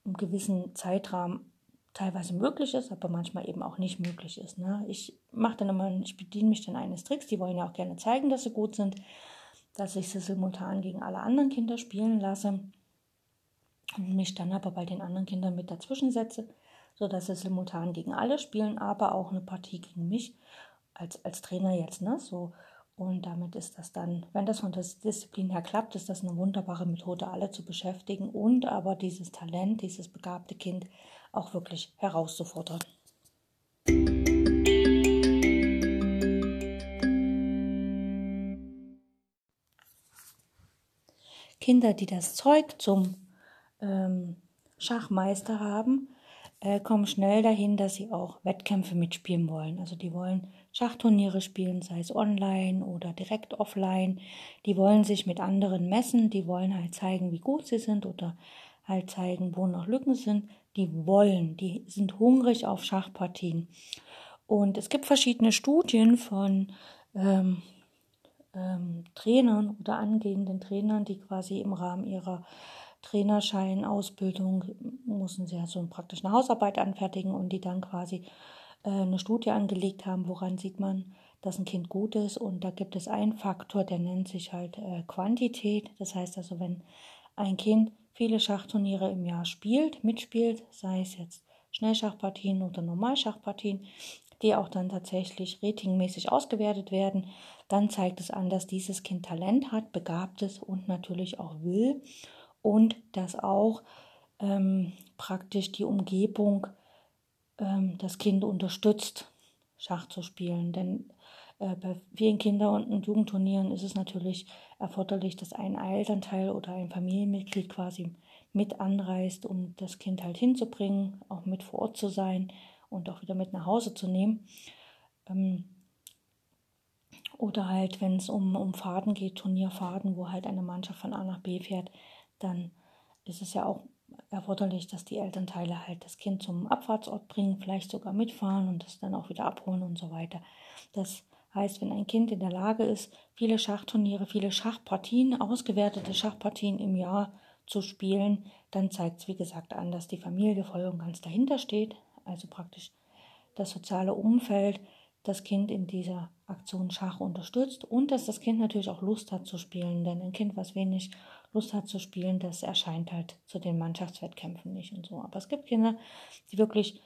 einem gewissen Zeitrahmen teilweise möglich ist, aber manchmal eben auch nicht möglich ist. Ne? Ich mache dann immer, ich bediene mich dann eines Tricks, die wollen ja auch gerne zeigen, dass sie gut sind, dass ich sie simultan gegen alle anderen Kinder spielen lasse und mich dann aber bei den anderen Kindern mit dazwischen setze, sodass sie simultan gegen alle spielen, aber auch eine Partie gegen mich als, als Trainer jetzt. Ne? So, und damit ist das dann, wenn das von der Disziplin her klappt, ist das eine wunderbare Methode, alle zu beschäftigen und aber dieses Talent, dieses begabte Kind auch wirklich herauszufordern. Kinder, die das Zeug zum ähm, Schachmeister haben, äh, kommen schnell dahin, dass sie auch Wettkämpfe mitspielen wollen. Also die wollen Schachturniere spielen, sei es online oder direkt offline. Die wollen sich mit anderen messen, die wollen halt zeigen, wie gut sie sind oder halt zeigen, wo noch Lücken sind. Die wollen, die sind hungrig auf Schachpartien. Und es gibt verschiedene Studien von ähm, ähm, Trainern oder angehenden Trainern, die quasi im Rahmen ihrer Trainerschein, Ausbildung, mussten sie ja so praktisch eine Hausarbeit anfertigen und die dann quasi eine Studie angelegt haben, woran sieht man, dass ein Kind gut ist. Und da gibt es einen Faktor, der nennt sich halt äh, Quantität. Das heißt also, wenn ein Kind viele Schachturniere im Jahr spielt, mitspielt, sei es jetzt Schnellschachpartien oder Normalschachpartien, die auch dann tatsächlich ratingmäßig ausgewertet werden, dann zeigt es an, dass dieses Kind Talent hat, begabt ist und natürlich auch will und dass auch ähm, praktisch die Umgebung ähm, das Kind unterstützt, Schach zu spielen. Denn äh, bei vielen Kinder- und Jugendturnieren ist es natürlich erforderlich, dass ein Elternteil oder ein Familienmitglied quasi mit anreist, um das Kind halt hinzubringen, auch mit vor Ort zu sein und auch wieder mit nach Hause zu nehmen. Ähm, oder halt, wenn es um, um Fahrten geht, Turnierfahrten, wo halt eine Mannschaft von A nach B fährt, dann ist es ja auch erforderlich, dass die Elternteile halt das Kind zum Abfahrtsort bringen, vielleicht sogar mitfahren und das dann auch wieder abholen und so weiter. Das heißt, wenn ein Kind in der Lage ist, viele Schachturniere, viele Schachpartien, ausgewertete Schachpartien im Jahr zu spielen, dann zeigt es, wie gesagt, an, dass die Familie voll und ganz dahinter steht, also praktisch das soziale Umfeld das Kind in dieser Aktion Schach unterstützt und dass das Kind natürlich auch Lust hat zu spielen, denn ein Kind, was wenig Lust hat zu spielen, das erscheint halt zu den Mannschaftswettkämpfen nicht und so. Aber es gibt Kinder, die wirklich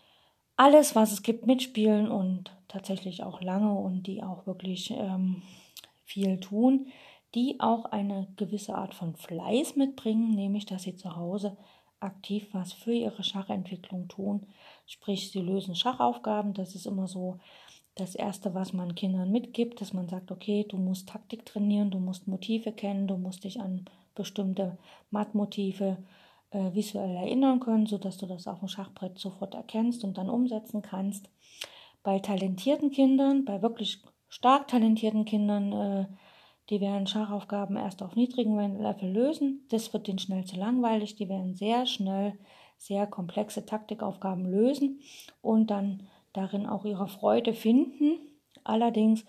alles, was es gibt, mitspielen und tatsächlich auch lange und die auch wirklich ähm, viel tun, die auch eine gewisse Art von Fleiß mitbringen, nämlich dass sie zu Hause aktiv was für ihre Schachentwicklung tun. Sprich, sie lösen Schachaufgaben. Das ist immer so das Erste, was man Kindern mitgibt, dass man sagt, okay, du musst Taktik trainieren, du musst Motive kennen, du musst dich an bestimmte Mattmotive äh, visuell erinnern können, sodass du das auf dem Schachbrett sofort erkennst und dann umsetzen kannst. Bei talentierten Kindern, bei wirklich stark talentierten Kindern, äh, die werden Schachaufgaben erst auf niedrigem Level lösen. Das wird denen schnell zu langweilig. Die werden sehr schnell sehr komplexe Taktikaufgaben lösen und dann darin auch ihre Freude finden. Allerdings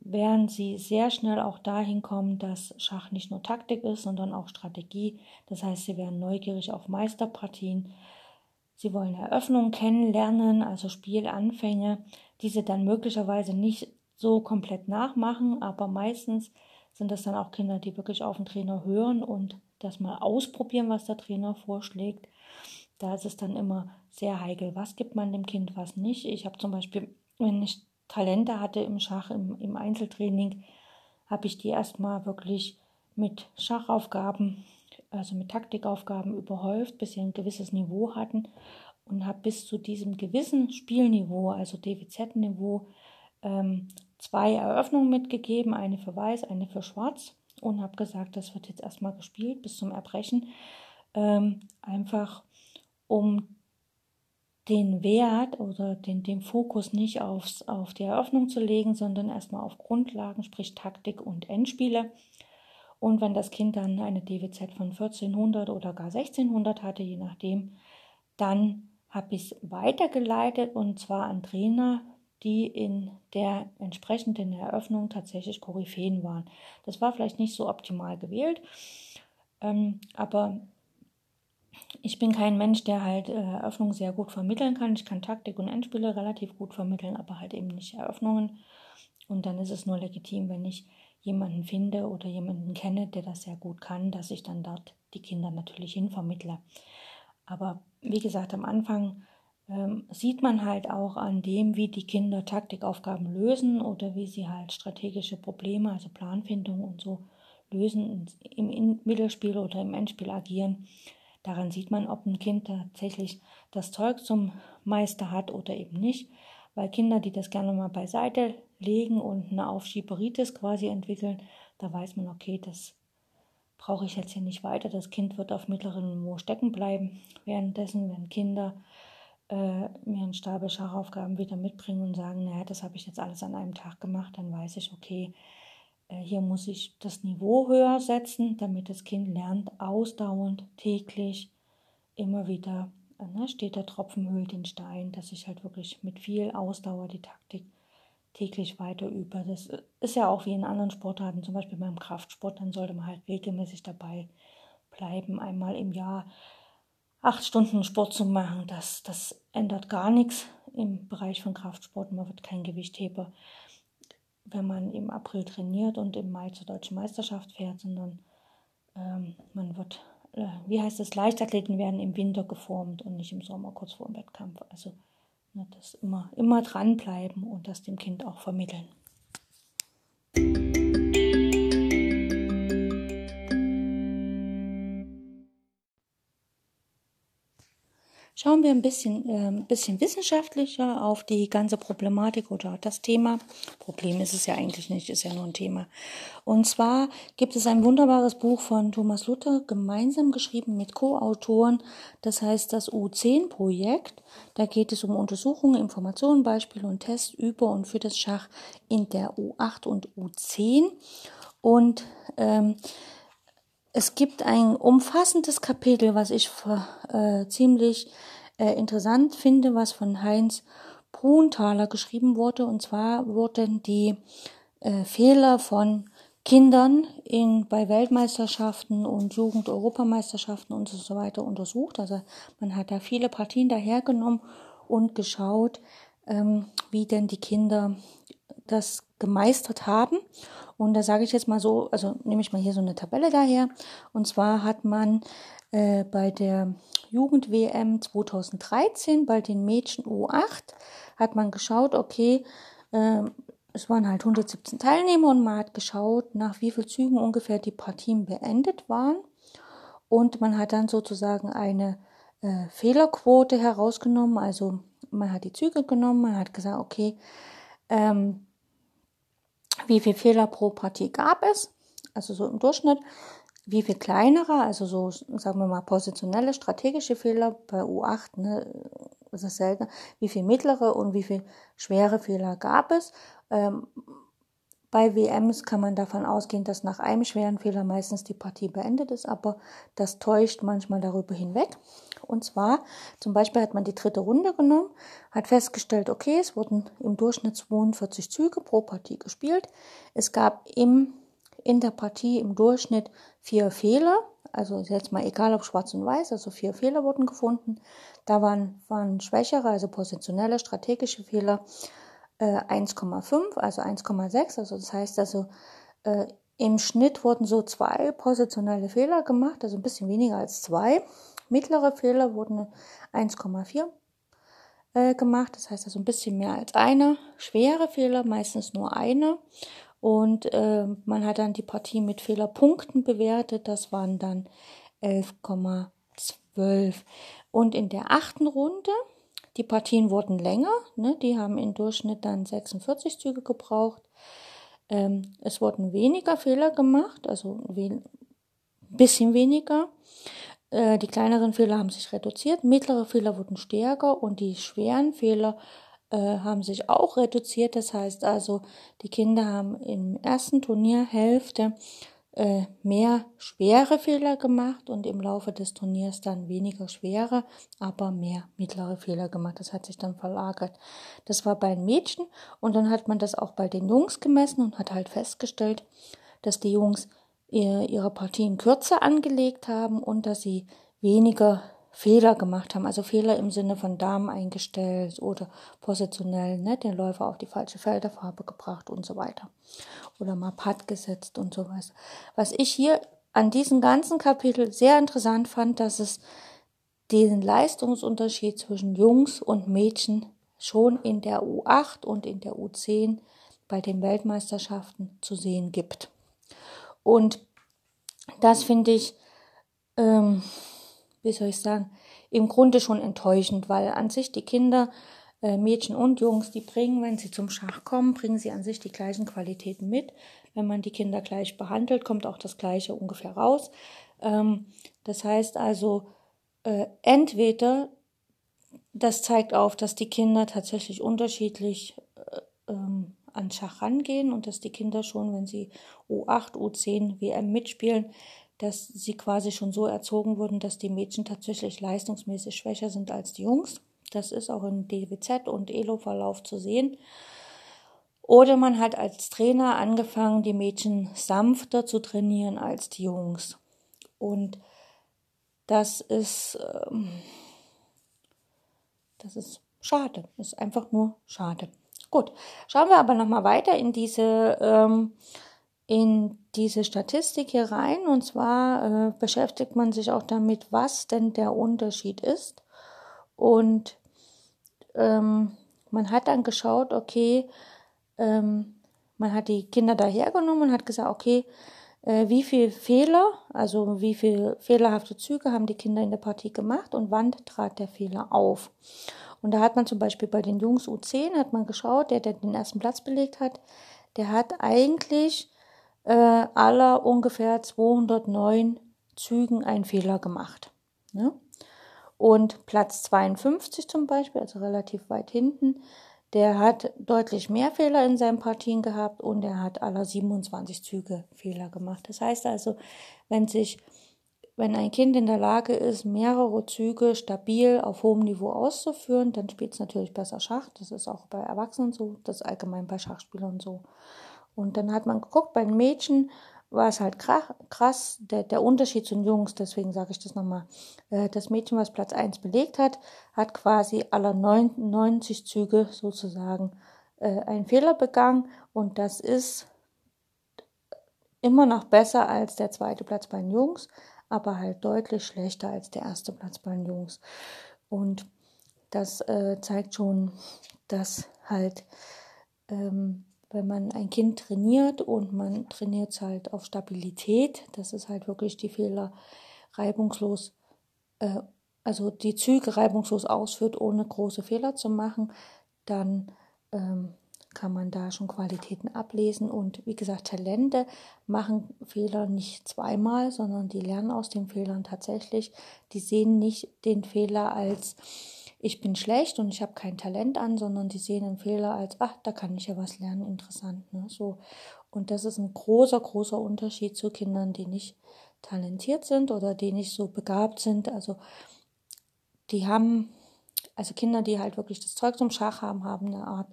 werden sie sehr schnell auch dahin kommen, dass Schach nicht nur Taktik ist, sondern auch Strategie. Das heißt, sie werden neugierig auf Meisterpartien. Sie wollen Eröffnungen kennenlernen, also Spielanfänge, die sie dann möglicherweise nicht so komplett nachmachen, aber meistens sind das dann auch Kinder, die wirklich auf den Trainer hören und das mal ausprobieren, was der Trainer vorschlägt. Da ist es dann immer sehr heikel. Was gibt man dem Kind, was nicht? Ich habe zum Beispiel, wenn ich Talente hatte im Schach, im, im Einzeltraining, habe ich die erstmal wirklich mit Schachaufgaben, also mit Taktikaufgaben überhäuft, bis sie ein gewisses Niveau hatten und habe bis zu diesem gewissen Spielniveau, also DWZ-Niveau, ähm, zwei Eröffnungen mitgegeben, eine für Weiß, eine für Schwarz und habe gesagt, das wird jetzt erstmal gespielt bis zum Erbrechen, ähm, einfach um den Wert oder den, den Fokus nicht aufs, auf die Eröffnung zu legen, sondern erstmal auf Grundlagen, sprich Taktik und Endspiele. Und wenn das Kind dann eine DWZ von 1400 oder gar 1600 hatte, je nachdem, dann habe ich es weitergeleitet und zwar an Trainer, die in der entsprechenden Eröffnung tatsächlich Koryphäen waren. Das war vielleicht nicht so optimal gewählt, ähm, aber ich bin kein Mensch, der halt äh, Eröffnungen sehr gut vermitteln kann. Ich kann Taktik und Endspiele relativ gut vermitteln, aber halt eben nicht Eröffnungen. Und dann ist es nur legitim, wenn ich jemanden finde oder jemanden kenne, der das sehr gut kann, dass ich dann dort die Kinder natürlich hinvermittle. Aber wie gesagt, am Anfang ähm, sieht man halt auch an dem, wie die Kinder Taktikaufgaben lösen oder wie sie halt strategische Probleme, also Planfindung und so lösen, im Mittelspiel oder im Endspiel agieren. Daran sieht man, ob ein Kind tatsächlich das Zeug zum Meister hat oder eben nicht. Weil Kinder, die das gerne mal beiseite legen und eine Aufschieberitis quasi entwickeln, da weiß man, okay, das brauche ich jetzt hier nicht weiter. Das Kind wird auf mittlerem Niveau stecken bleiben. Währenddessen, wenn Kinder äh, mir ein Stapel Schachaufgaben wieder mitbringen und sagen, naja, das habe ich jetzt alles an einem Tag gemacht, dann weiß ich, okay, hier muss ich das Niveau höher setzen, damit das Kind lernt, ausdauernd, täglich, immer wieder, äh, ne, steht der Tropfen höhlt den Stein, dass ich halt wirklich mit viel Ausdauer die Taktik täglich weiter übe. Das ist ja auch wie in anderen Sportarten, zum Beispiel beim Kraftsport, dann sollte man halt regelmäßig dabei bleiben, einmal im Jahr acht Stunden Sport zu machen, das, das ändert gar nichts im Bereich von Kraftsport. Man wird kein Gewichtheber, wenn man im April trainiert und im Mai zur deutschen Meisterschaft fährt, sondern ähm, man wird, äh, wie heißt es, Leichtathleten werden im Winter geformt und nicht im Sommer kurz vor dem Wettkampf. Also ne, das immer, immer dranbleiben und das dem Kind auch vermitteln. Schauen wir ein bisschen, äh, ein bisschen wissenschaftlicher auf die ganze Problematik oder das Thema. Problem ist es ja eigentlich nicht, ist ja nur ein Thema. Und zwar gibt es ein wunderbares Buch von Thomas Luther, gemeinsam geschrieben mit Co-Autoren. Das heißt das U10-Projekt. Da geht es um Untersuchungen, Informationen, Beispiele und Tests über und für das Schach in der U8 und U10. Und ähm, es gibt ein umfassendes Kapitel, was ich äh, ziemlich äh, interessant finde, was von Heinz Brunthaler geschrieben wurde. Und zwar wurden die äh, Fehler von Kindern in, bei Weltmeisterschaften und Jugend-Europameisterschaften und so weiter untersucht. Also man hat da viele Partien dahergenommen und geschaut, ähm, wie denn die Kinder das gemeistert haben. Und da sage ich jetzt mal so, also nehme ich mal hier so eine Tabelle daher. Und zwar hat man äh, bei der Jugend-WM 2013 bei den Mädchen U8 hat man geschaut, okay, äh, es waren halt 117 Teilnehmer und man hat geschaut, nach wie vielen Zügen ungefähr die Partien beendet waren. Und man hat dann sozusagen eine äh, Fehlerquote herausgenommen. Also man hat die Züge genommen, man hat gesagt, okay, ähm, wie viel Fehler pro Partie gab es, also so im Durchschnitt, wie viel kleinere, also so, sagen wir mal, positionelle, strategische Fehler bei U8, ne, ist es selten, wie viel mittlere und wie viel schwere Fehler gab es. Ähm, bei WMs kann man davon ausgehen, dass nach einem schweren Fehler meistens die Partie beendet ist, aber das täuscht manchmal darüber hinweg. Und zwar, zum Beispiel hat man die dritte Runde genommen, hat festgestellt, okay, es wurden im Durchschnitt 42 Züge pro Partie gespielt. Es gab im, in der Partie im Durchschnitt vier Fehler, also jetzt mal egal ob schwarz und weiß, also vier Fehler wurden gefunden. Da waren, waren schwächere, also positionelle, strategische Fehler 1,5, äh, also 1,6. Also das heißt also, äh, im Schnitt wurden so zwei positionelle Fehler gemacht, also ein bisschen weniger als zwei. Mittlere Fehler wurden 1,4 äh, gemacht, das heißt also ein bisschen mehr als eine. Schwere Fehler meistens nur eine. Und äh, man hat dann die Partie mit Fehlerpunkten bewertet, das waren dann 11,12. Und in der achten Runde die Partien wurden länger, ne? die haben im Durchschnitt dann 46 Züge gebraucht. Ähm, es wurden weniger Fehler gemacht, also ein bisschen weniger. Äh, die kleineren Fehler haben sich reduziert, mittlere Fehler wurden stärker und die schweren Fehler äh, haben sich auch reduziert. Das heißt also, die Kinder haben im ersten Turnierhälfte äh, mehr schwere Fehler gemacht und im Laufe des Turniers dann weniger schwere, aber mehr mittlere Fehler gemacht. Das hat sich dann verlagert. Das war bei den Mädchen und dann hat man das auch bei den Jungs gemessen und hat halt festgestellt, dass die Jungs ihre Partien kürzer angelegt haben und dass sie weniger Fehler gemacht haben, also Fehler im Sinne von Damen eingestellt oder positionell ne, den Läufer auf die falsche Felderfarbe gebracht und so weiter. Oder mal Putt gesetzt und sowas. Was ich hier an diesem ganzen Kapitel sehr interessant fand, dass es den Leistungsunterschied zwischen Jungs und Mädchen schon in der U8 und in der U10 bei den Weltmeisterschaften zu sehen gibt. Und das finde ich ähm, wie soll ich sagen, im Grunde schon enttäuschend, weil an sich die Kinder, äh, Mädchen und Jungs, die bringen, wenn sie zum Schach kommen, bringen sie an sich die gleichen Qualitäten mit. Wenn man die Kinder gleich behandelt, kommt auch das Gleiche ungefähr raus. Ähm, das heißt also, äh, entweder das zeigt auf, dass die Kinder tatsächlich unterschiedlich äh, ähm, an Schach rangehen und dass die Kinder schon, wenn sie U8, U10, WM mitspielen, dass sie quasi schon so erzogen wurden, dass die Mädchen tatsächlich leistungsmäßig schwächer sind als die Jungs. Das ist auch im DWZ und ELO-Verlauf zu sehen. Oder man hat als Trainer angefangen, die Mädchen sanfter zu trainieren als die Jungs. Und das ist, ähm, das ist schade. Ist einfach nur schade. Gut, schauen wir aber nochmal weiter in diese, ähm, in diese Statistik hier rein. Und zwar äh, beschäftigt man sich auch damit, was denn der Unterschied ist. Und ähm, man hat dann geschaut, okay, ähm, man hat die Kinder dahergenommen und hat gesagt, okay, äh, wie viel Fehler, also wie viel fehlerhafte Züge haben die Kinder in der Partie gemacht und wann trat der Fehler auf. Und da hat man zum Beispiel bei den Jungs U10 hat man geschaut, der, der den ersten Platz belegt hat, der hat eigentlich äh, aller ungefähr 209 Zügen einen Fehler gemacht. Ne? Und Platz 52 zum Beispiel, also relativ weit hinten, der hat deutlich mehr Fehler in seinen Partien gehabt und er hat aller 27 Züge Fehler gemacht. Das heißt also, wenn sich, wenn ein Kind in der Lage ist, mehrere Züge stabil auf hohem Niveau auszuführen, dann spielt es natürlich besser Schach. Das ist auch bei Erwachsenen so, das ist allgemein bei Schachspielern so. Und dann hat man geguckt, bei den Mädchen war es halt krass, der, der Unterschied zu den Jungs, deswegen sage ich das nochmal. Äh, das Mädchen, was Platz 1 belegt hat, hat quasi aller 90 Züge sozusagen äh, einen Fehler begangen und das ist immer noch besser als der zweite Platz bei den Jungs, aber halt deutlich schlechter als der erste Platz bei den Jungs. Und das äh, zeigt schon, dass halt ähm, wenn man ein Kind trainiert und man trainiert es halt auf Stabilität, dass es halt wirklich die Fehler reibungslos, äh, also die Züge reibungslos ausführt, ohne große Fehler zu machen, dann ähm, kann man da schon Qualitäten ablesen. Und wie gesagt, Talente machen Fehler nicht zweimal, sondern die lernen aus den Fehlern tatsächlich. Die sehen nicht den Fehler als ich bin schlecht und ich habe kein Talent an, sondern die sehen einen Fehler als, ach, da kann ich ja was lernen, interessant. Ne? So. Und das ist ein großer, großer Unterschied zu Kindern, die nicht talentiert sind oder die nicht so begabt sind. Also die haben, also Kinder, die halt wirklich das Zeug zum Schach haben, haben eine Art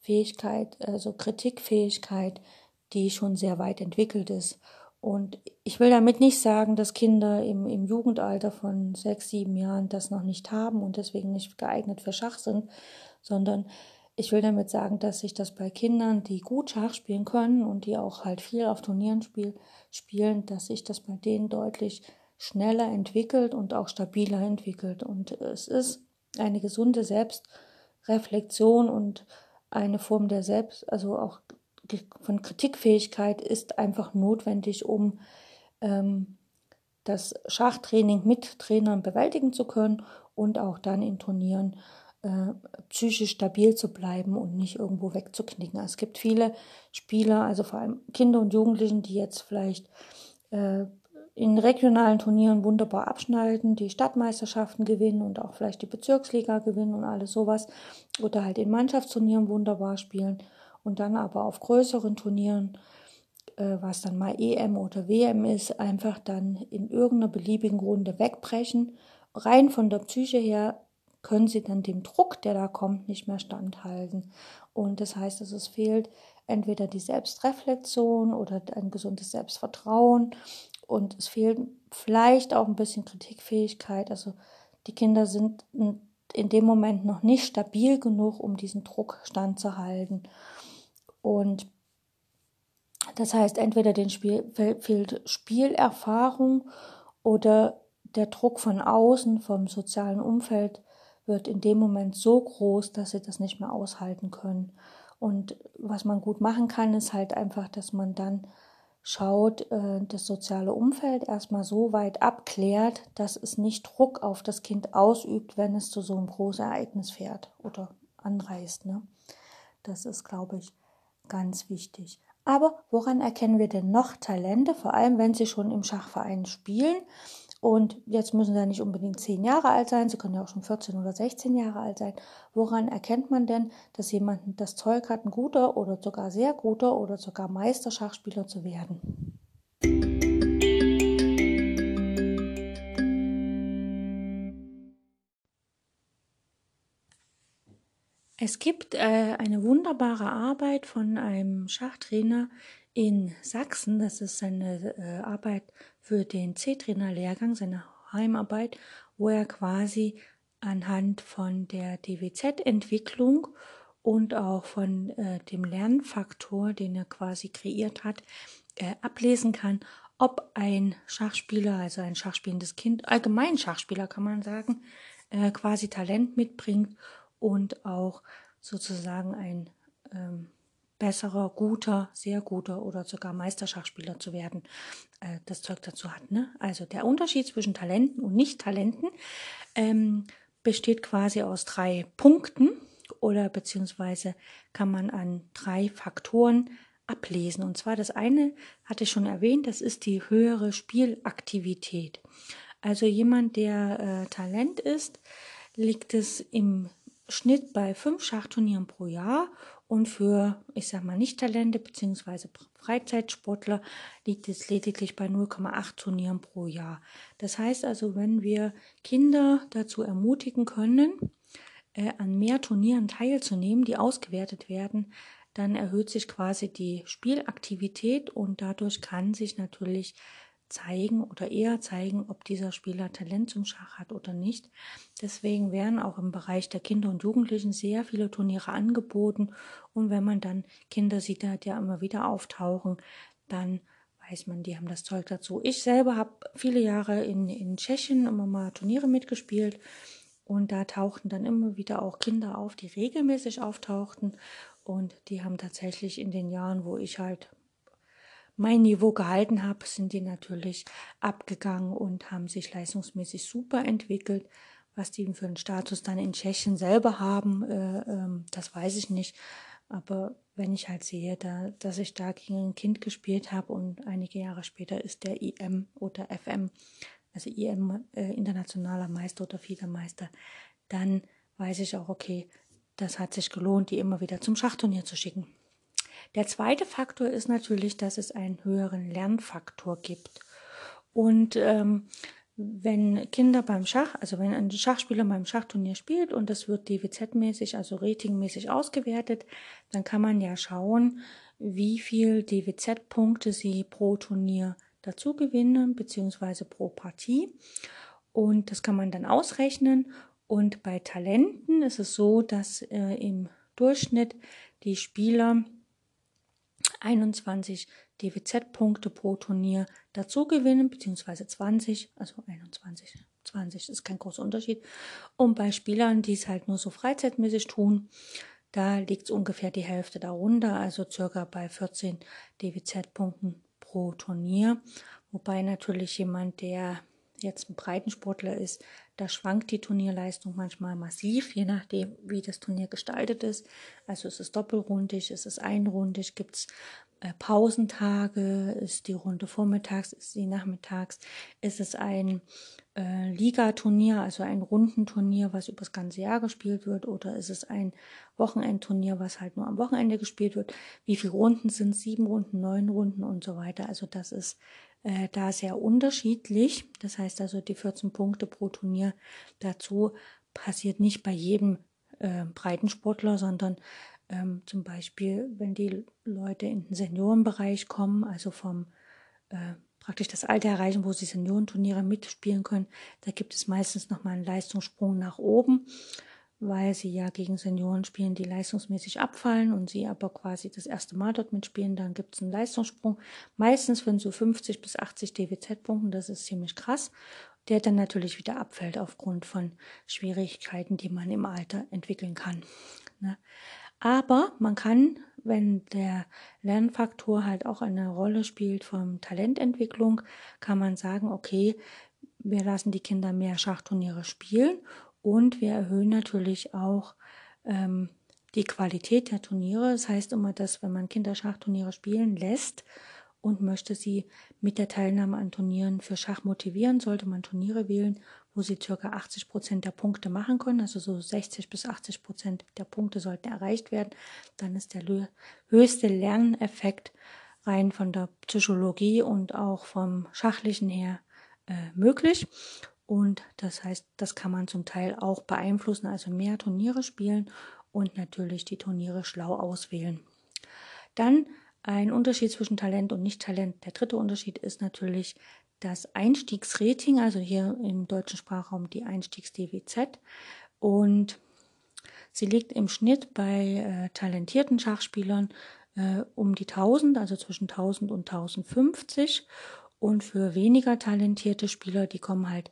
Fähigkeit, also Kritikfähigkeit, die schon sehr weit entwickelt ist. Und ich will damit nicht sagen, dass Kinder im, im Jugendalter von sechs, sieben Jahren das noch nicht haben und deswegen nicht geeignet für Schach sind, sondern ich will damit sagen, dass sich das bei Kindern, die gut Schach spielen können und die auch halt viel auf Turnieren spiel, spielen, dass sich das bei denen deutlich schneller entwickelt und auch stabiler entwickelt. Und es ist eine gesunde Selbstreflexion und eine Form der Selbst, also auch von Kritikfähigkeit ist einfach notwendig, um ähm, das Schachtraining mit Trainern bewältigen zu können und auch dann in Turnieren äh, psychisch stabil zu bleiben und nicht irgendwo wegzuknicken. Es gibt viele Spieler, also vor allem Kinder und Jugendlichen, die jetzt vielleicht äh, in regionalen Turnieren wunderbar abschneiden, die Stadtmeisterschaften gewinnen und auch vielleicht die Bezirksliga gewinnen und alles sowas oder halt in Mannschaftsturnieren wunderbar spielen und dann aber auf größeren Turnieren, äh, was dann mal EM oder WM ist, einfach dann in irgendeiner beliebigen Runde wegbrechen. Rein von der Psyche her können sie dann dem Druck, der da kommt, nicht mehr standhalten. Und das heißt, dass es fehlt entweder die Selbstreflexion oder ein gesundes Selbstvertrauen und es fehlt vielleicht auch ein bisschen Kritikfähigkeit. Also die Kinder sind in dem Moment noch nicht stabil genug, um diesen Druck standzuhalten. Und das heißt, entweder den Spiel, fehlt Spielerfahrung oder der Druck von außen, vom sozialen Umfeld wird in dem Moment so groß, dass sie das nicht mehr aushalten können. Und was man gut machen kann, ist halt einfach, dass man dann schaut, äh, das soziale Umfeld erstmal so weit abklärt, dass es nicht Druck auf das Kind ausübt, wenn es zu so einem großen Ereignis fährt oder anreist. Ne? Das ist, glaube ich, ganz wichtig. Aber woran erkennen wir denn noch Talente, vor allem wenn sie schon im Schachverein spielen? Und jetzt müssen sie ja nicht unbedingt zehn Jahre alt sein, sie können ja auch schon 14 oder 16 Jahre alt sein. Woran erkennt man denn, dass jemand das Zeug hat, ein guter oder sogar sehr guter oder sogar Meisterschachspieler zu werden? Es gibt äh, eine wunderbare Arbeit von einem Schachtrainer in Sachsen. Das ist seine äh, Arbeit für den C-Trainer-Lehrgang, seine Heimarbeit, wo er quasi anhand von der DWZ-Entwicklung und auch von äh, dem Lernfaktor, den er quasi kreiert hat, äh, ablesen kann, ob ein Schachspieler, also ein schachspielendes Kind, allgemein Schachspieler kann man sagen, äh, quasi Talent mitbringt und auch sozusagen ein ähm, besserer, guter, sehr guter oder sogar Meisterschachspieler zu werden, äh, das Zeug dazu hat. Ne? Also der Unterschied zwischen Talenten und Nicht-Talenten ähm, besteht quasi aus drei Punkten oder beziehungsweise kann man an drei Faktoren ablesen. Und zwar das eine hatte ich schon erwähnt, das ist die höhere Spielaktivität. Also jemand, der äh, Talent ist, liegt es im Schnitt bei fünf Schachturnieren pro Jahr und für, ich sag mal, Nicht-Talente bzw. Freizeitsportler liegt es lediglich bei 0,8 Turnieren pro Jahr. Das heißt also, wenn wir Kinder dazu ermutigen können, äh, an mehr Turnieren teilzunehmen, die ausgewertet werden, dann erhöht sich quasi die Spielaktivität und dadurch kann sich natürlich zeigen oder eher zeigen, ob dieser Spieler Talent zum Schach hat oder nicht. Deswegen werden auch im Bereich der Kinder und Jugendlichen sehr viele Turniere angeboten und wenn man dann Kinder sieht, die ja immer wieder auftauchen, dann weiß man, die haben das Zeug dazu. Ich selber habe viele Jahre in, in Tschechien immer mal Turniere mitgespielt und da tauchten dann immer wieder auch Kinder auf, die regelmäßig auftauchten und die haben tatsächlich in den Jahren, wo ich halt mein Niveau gehalten habe, sind die natürlich abgegangen und haben sich leistungsmäßig super entwickelt. Was die für einen Status dann in Tschechien selber haben, äh, äh, das weiß ich nicht. Aber wenn ich halt sehe, da, dass ich da gegen ein Kind gespielt habe und einige Jahre später ist der IM oder FM, also IM äh, internationaler Meister oder Fiedermeister, dann weiß ich auch, okay, das hat sich gelohnt, die immer wieder zum Schachturnier zu schicken. Der zweite Faktor ist natürlich, dass es einen höheren Lernfaktor gibt. Und ähm, wenn Kinder beim Schach, also wenn ein Schachspieler beim Schachturnier spielt und das wird DWZ-mäßig, also ratingmäßig ausgewertet, dann kann man ja schauen, wie viel DWZ-Punkte sie pro Turnier dazu gewinnen, beziehungsweise pro Partie. Und das kann man dann ausrechnen. Und bei Talenten ist es so, dass äh, im Durchschnitt die Spieler 21 DWZ-Punkte pro Turnier dazu gewinnen, beziehungsweise 20, also 21, 20 ist kein großer Unterschied. Und bei Spielern, die es halt nur so freizeitmäßig tun, da liegt es ungefähr die Hälfte darunter, also circa bei 14 DWZ-Punkten pro Turnier. Wobei natürlich jemand, der jetzt ein Breitensportler ist, da schwankt die Turnierleistung manchmal massiv, je nachdem, wie das Turnier gestaltet ist. Also ist es doppelrundig, ist es einrundig, gibt es äh, Pausentage, ist die Runde vormittags, ist sie nachmittags, ist es ein äh, Ligaturnier, also ein Rundenturnier, was über das ganze Jahr gespielt wird, oder ist es ein Wochenendturnier, was halt nur am Wochenende gespielt wird? Wie viele Runden sind Sieben Runden, neun Runden und so weiter. Also das ist äh, da sehr unterschiedlich. Das heißt also, die 14 Punkte pro Turnier dazu passiert nicht bei jedem äh, Breitensportler, sondern ähm, zum Beispiel, wenn die Leute in den Seniorenbereich kommen, also vom äh, praktisch das Alter erreichen, wo sie Seniorenturniere mitspielen können, da gibt es meistens nochmal einen Leistungssprung nach oben weil sie ja gegen Senioren spielen, die leistungsmäßig abfallen und sie aber quasi das erste Mal dort mitspielen, dann gibt es einen Leistungssprung, meistens von so 50 bis 80 DWZ-Punkten, das ist ziemlich krass, der dann natürlich wieder abfällt aufgrund von Schwierigkeiten, die man im Alter entwickeln kann. Ne? Aber man kann, wenn der Lernfaktor halt auch eine Rolle spielt von Talententwicklung, kann man sagen, okay, wir lassen die Kinder mehr Schachturniere spielen und wir erhöhen natürlich auch ähm, die Qualität der Turniere. Das heißt immer, dass wenn man Kinderschachturniere spielen lässt und möchte sie mit der Teilnahme an Turnieren für Schach motivieren, sollte man Turniere wählen, wo sie ca. 80 Prozent der Punkte machen können. Also so 60 bis 80 Prozent der Punkte sollten erreicht werden. Dann ist der höchste Lerneffekt rein von der Psychologie und auch vom Schachlichen her äh, möglich. Und das heißt, das kann man zum Teil auch beeinflussen, also mehr Turniere spielen und natürlich die Turniere schlau auswählen. Dann ein Unterschied zwischen Talent und Nicht-Talent. Der dritte Unterschied ist natürlich, das Einstiegsrating, also hier im deutschen Sprachraum die Einstiegs-DWZ. Und sie liegt im Schnitt bei äh, talentierten Schachspielern äh, um die 1000, also zwischen 1000 und 1050. Und für weniger talentierte Spieler, die kommen halt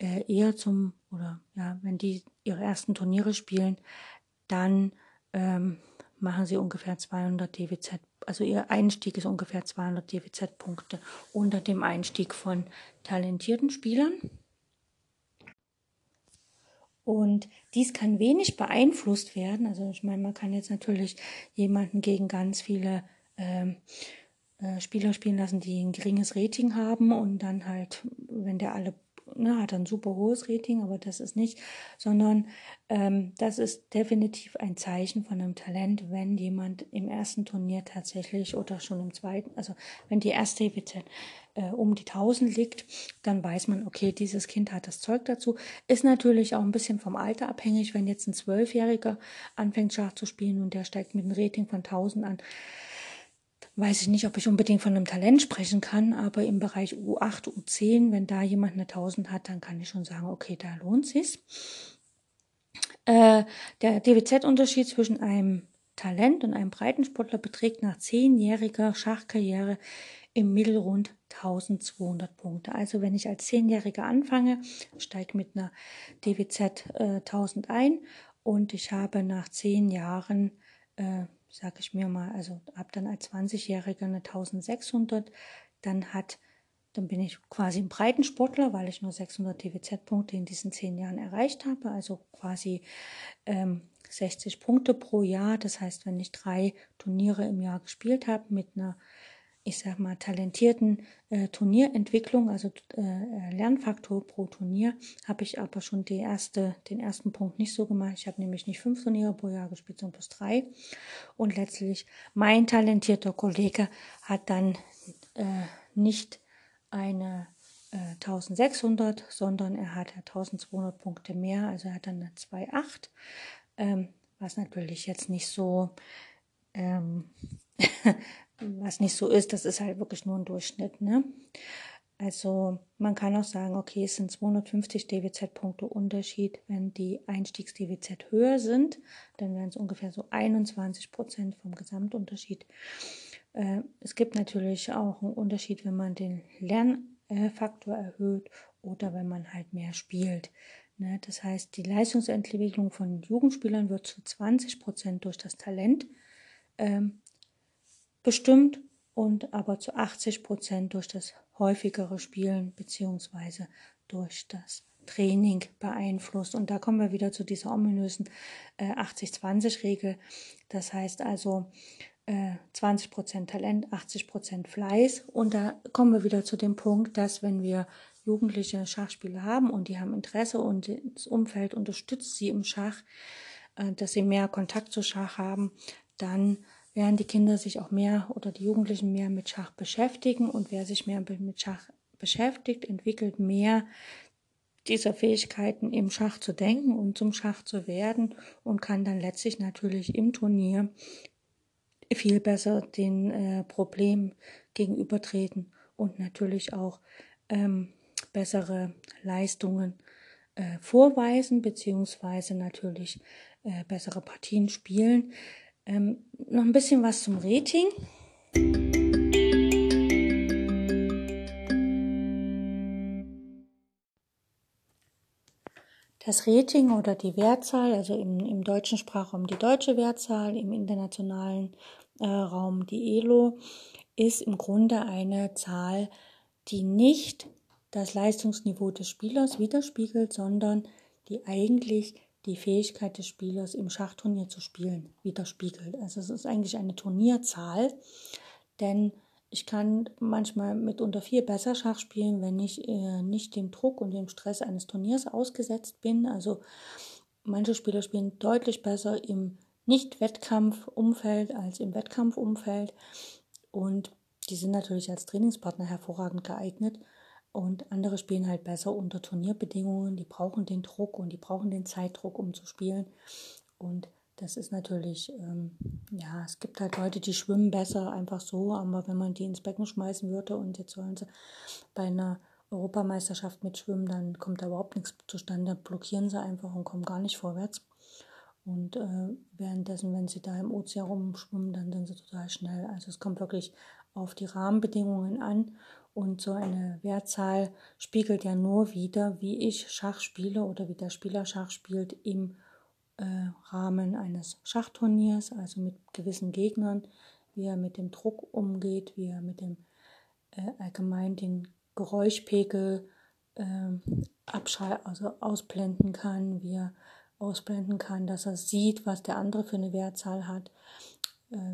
äh, eher zum, oder ja, wenn die ihre ersten Turniere spielen, dann ähm, machen sie ungefähr 200 DWZ, also ihr Einstieg ist ungefähr 200 DWZ-Punkte unter dem Einstieg von talentierten Spielern. Und dies kann wenig beeinflusst werden. Also ich meine, man kann jetzt natürlich jemanden gegen ganz viele ähm, äh, Spieler spielen lassen, die ein geringes Rating haben und dann halt, wenn der alle ne, hat ein super hohes Rating, aber das ist nicht, sondern ähm, das ist definitiv ein Zeichen von einem Talent, wenn jemand im ersten Turnier tatsächlich oder schon im zweiten, also wenn die erste bitte äh, um die 1000 liegt, dann weiß man, okay, dieses Kind hat das Zeug dazu. Ist natürlich auch ein bisschen vom Alter abhängig, wenn jetzt ein Zwölfjähriger anfängt Schach zu spielen und der steigt mit einem Rating von 1000 an weiß ich nicht, ob ich unbedingt von einem Talent sprechen kann, aber im Bereich U8, U10, wenn da jemand eine 1000 hat, dann kann ich schon sagen, okay, da lohnt sich's. Äh, der DWZ-Unterschied zwischen einem Talent und einem Breitensportler beträgt nach zehnjähriger Schachkarriere im Mittel rund 1200 Punkte. Also wenn ich als Zehnjähriger anfange, steige mit einer DWZ äh, 1000 ein und ich habe nach zehn Jahren äh, sage ich mir mal, also habe dann als 20-Jähriger eine 1600, dann hat, dann bin ich quasi ein Breitensportler, weil ich nur 600 DWZ-Punkte in diesen zehn Jahren erreicht habe, also quasi ähm, 60 Punkte pro Jahr. Das heißt, wenn ich drei Turniere im Jahr gespielt habe mit einer ich sag mal, talentierten äh, Turnierentwicklung, also äh, Lernfaktor pro Turnier, habe ich aber schon die erste, den ersten Punkt nicht so gemacht. Ich habe nämlich nicht fünf Turniere pro Jahr gespielt, sondern plus drei. Und letztlich mein talentierter Kollege hat dann äh, nicht eine 1600, äh, sondern er hat 1200 Punkte mehr, also er hat dann eine 2,8, ähm, was natürlich jetzt nicht so ähm, was nicht so ist, das ist halt wirklich nur ein Durchschnitt. Ne? Also man kann auch sagen, okay, es sind 250 DWZ-Punkte Unterschied, wenn die Einstiegs-DWZ höher sind, dann wären es ungefähr so 21 Prozent vom Gesamtunterschied. Äh, es gibt natürlich auch einen Unterschied, wenn man den Lernfaktor erhöht oder wenn man halt mehr spielt. Ne? Das heißt, die Leistungsentwicklung von Jugendspielern wird zu 20 Prozent durch das Talent ähm, bestimmt und aber zu 80 Prozent durch das häufigere Spielen beziehungsweise durch das Training beeinflusst. Und da kommen wir wieder zu dieser ominösen äh, 80-20-Regel. Das heißt also äh, 20 Prozent Talent, 80 Prozent Fleiß. Und da kommen wir wieder zu dem Punkt, dass wenn wir jugendliche Schachspieler haben und die haben Interesse und das Umfeld unterstützt sie im Schach, äh, dass sie mehr Kontakt zu Schach haben, dann werden die Kinder sich auch mehr oder die Jugendlichen mehr mit Schach beschäftigen und wer sich mehr mit Schach beschäftigt, entwickelt mehr dieser Fähigkeiten im Schach zu denken und zum Schach zu werden und kann dann letztlich natürlich im Turnier viel besser den äh, Problemen gegenübertreten und natürlich auch ähm, bessere Leistungen äh, vorweisen beziehungsweise natürlich äh, bessere Partien spielen. Ähm, noch ein bisschen was zum Rating. Das Rating oder die Wertzahl, also im, im deutschen Sprachraum die deutsche Wertzahl, im internationalen äh, Raum die ELO, ist im Grunde eine Zahl, die nicht das Leistungsniveau des Spielers widerspiegelt, sondern die eigentlich die Fähigkeit des Spielers im Schachturnier zu spielen widerspiegelt. Also es ist eigentlich eine Turnierzahl, denn ich kann manchmal mitunter viel besser Schach spielen, wenn ich äh, nicht dem Druck und dem Stress eines Turniers ausgesetzt bin. Also manche Spieler spielen deutlich besser im Nicht-Wettkampfumfeld als im Wettkampfumfeld und die sind natürlich als Trainingspartner hervorragend geeignet. Und andere spielen halt besser unter Turnierbedingungen. Die brauchen den Druck und die brauchen den Zeitdruck, um zu spielen. Und das ist natürlich, ähm, ja, es gibt halt Leute, die schwimmen besser einfach so, aber wenn man die ins Becken schmeißen würde und jetzt sollen sie bei einer Europameisterschaft mitschwimmen, dann kommt da überhaupt nichts zustande, blockieren sie einfach und kommen gar nicht vorwärts. Und äh, währenddessen, wenn sie da im Ozean rumschwimmen, dann sind sie total schnell. Also es kommt wirklich auf die Rahmenbedingungen an. Und so eine Wertzahl spiegelt ja nur wieder, wie ich Schach spiele oder wie der Spieler Schach spielt im äh, Rahmen eines Schachturniers, also mit gewissen Gegnern, wie er mit dem Druck umgeht, wie er mit dem äh, allgemein den Geräuschpegel äh, abschal also ausblenden kann, wie er ausblenden kann, dass er sieht, was der andere für eine Wertzahl hat,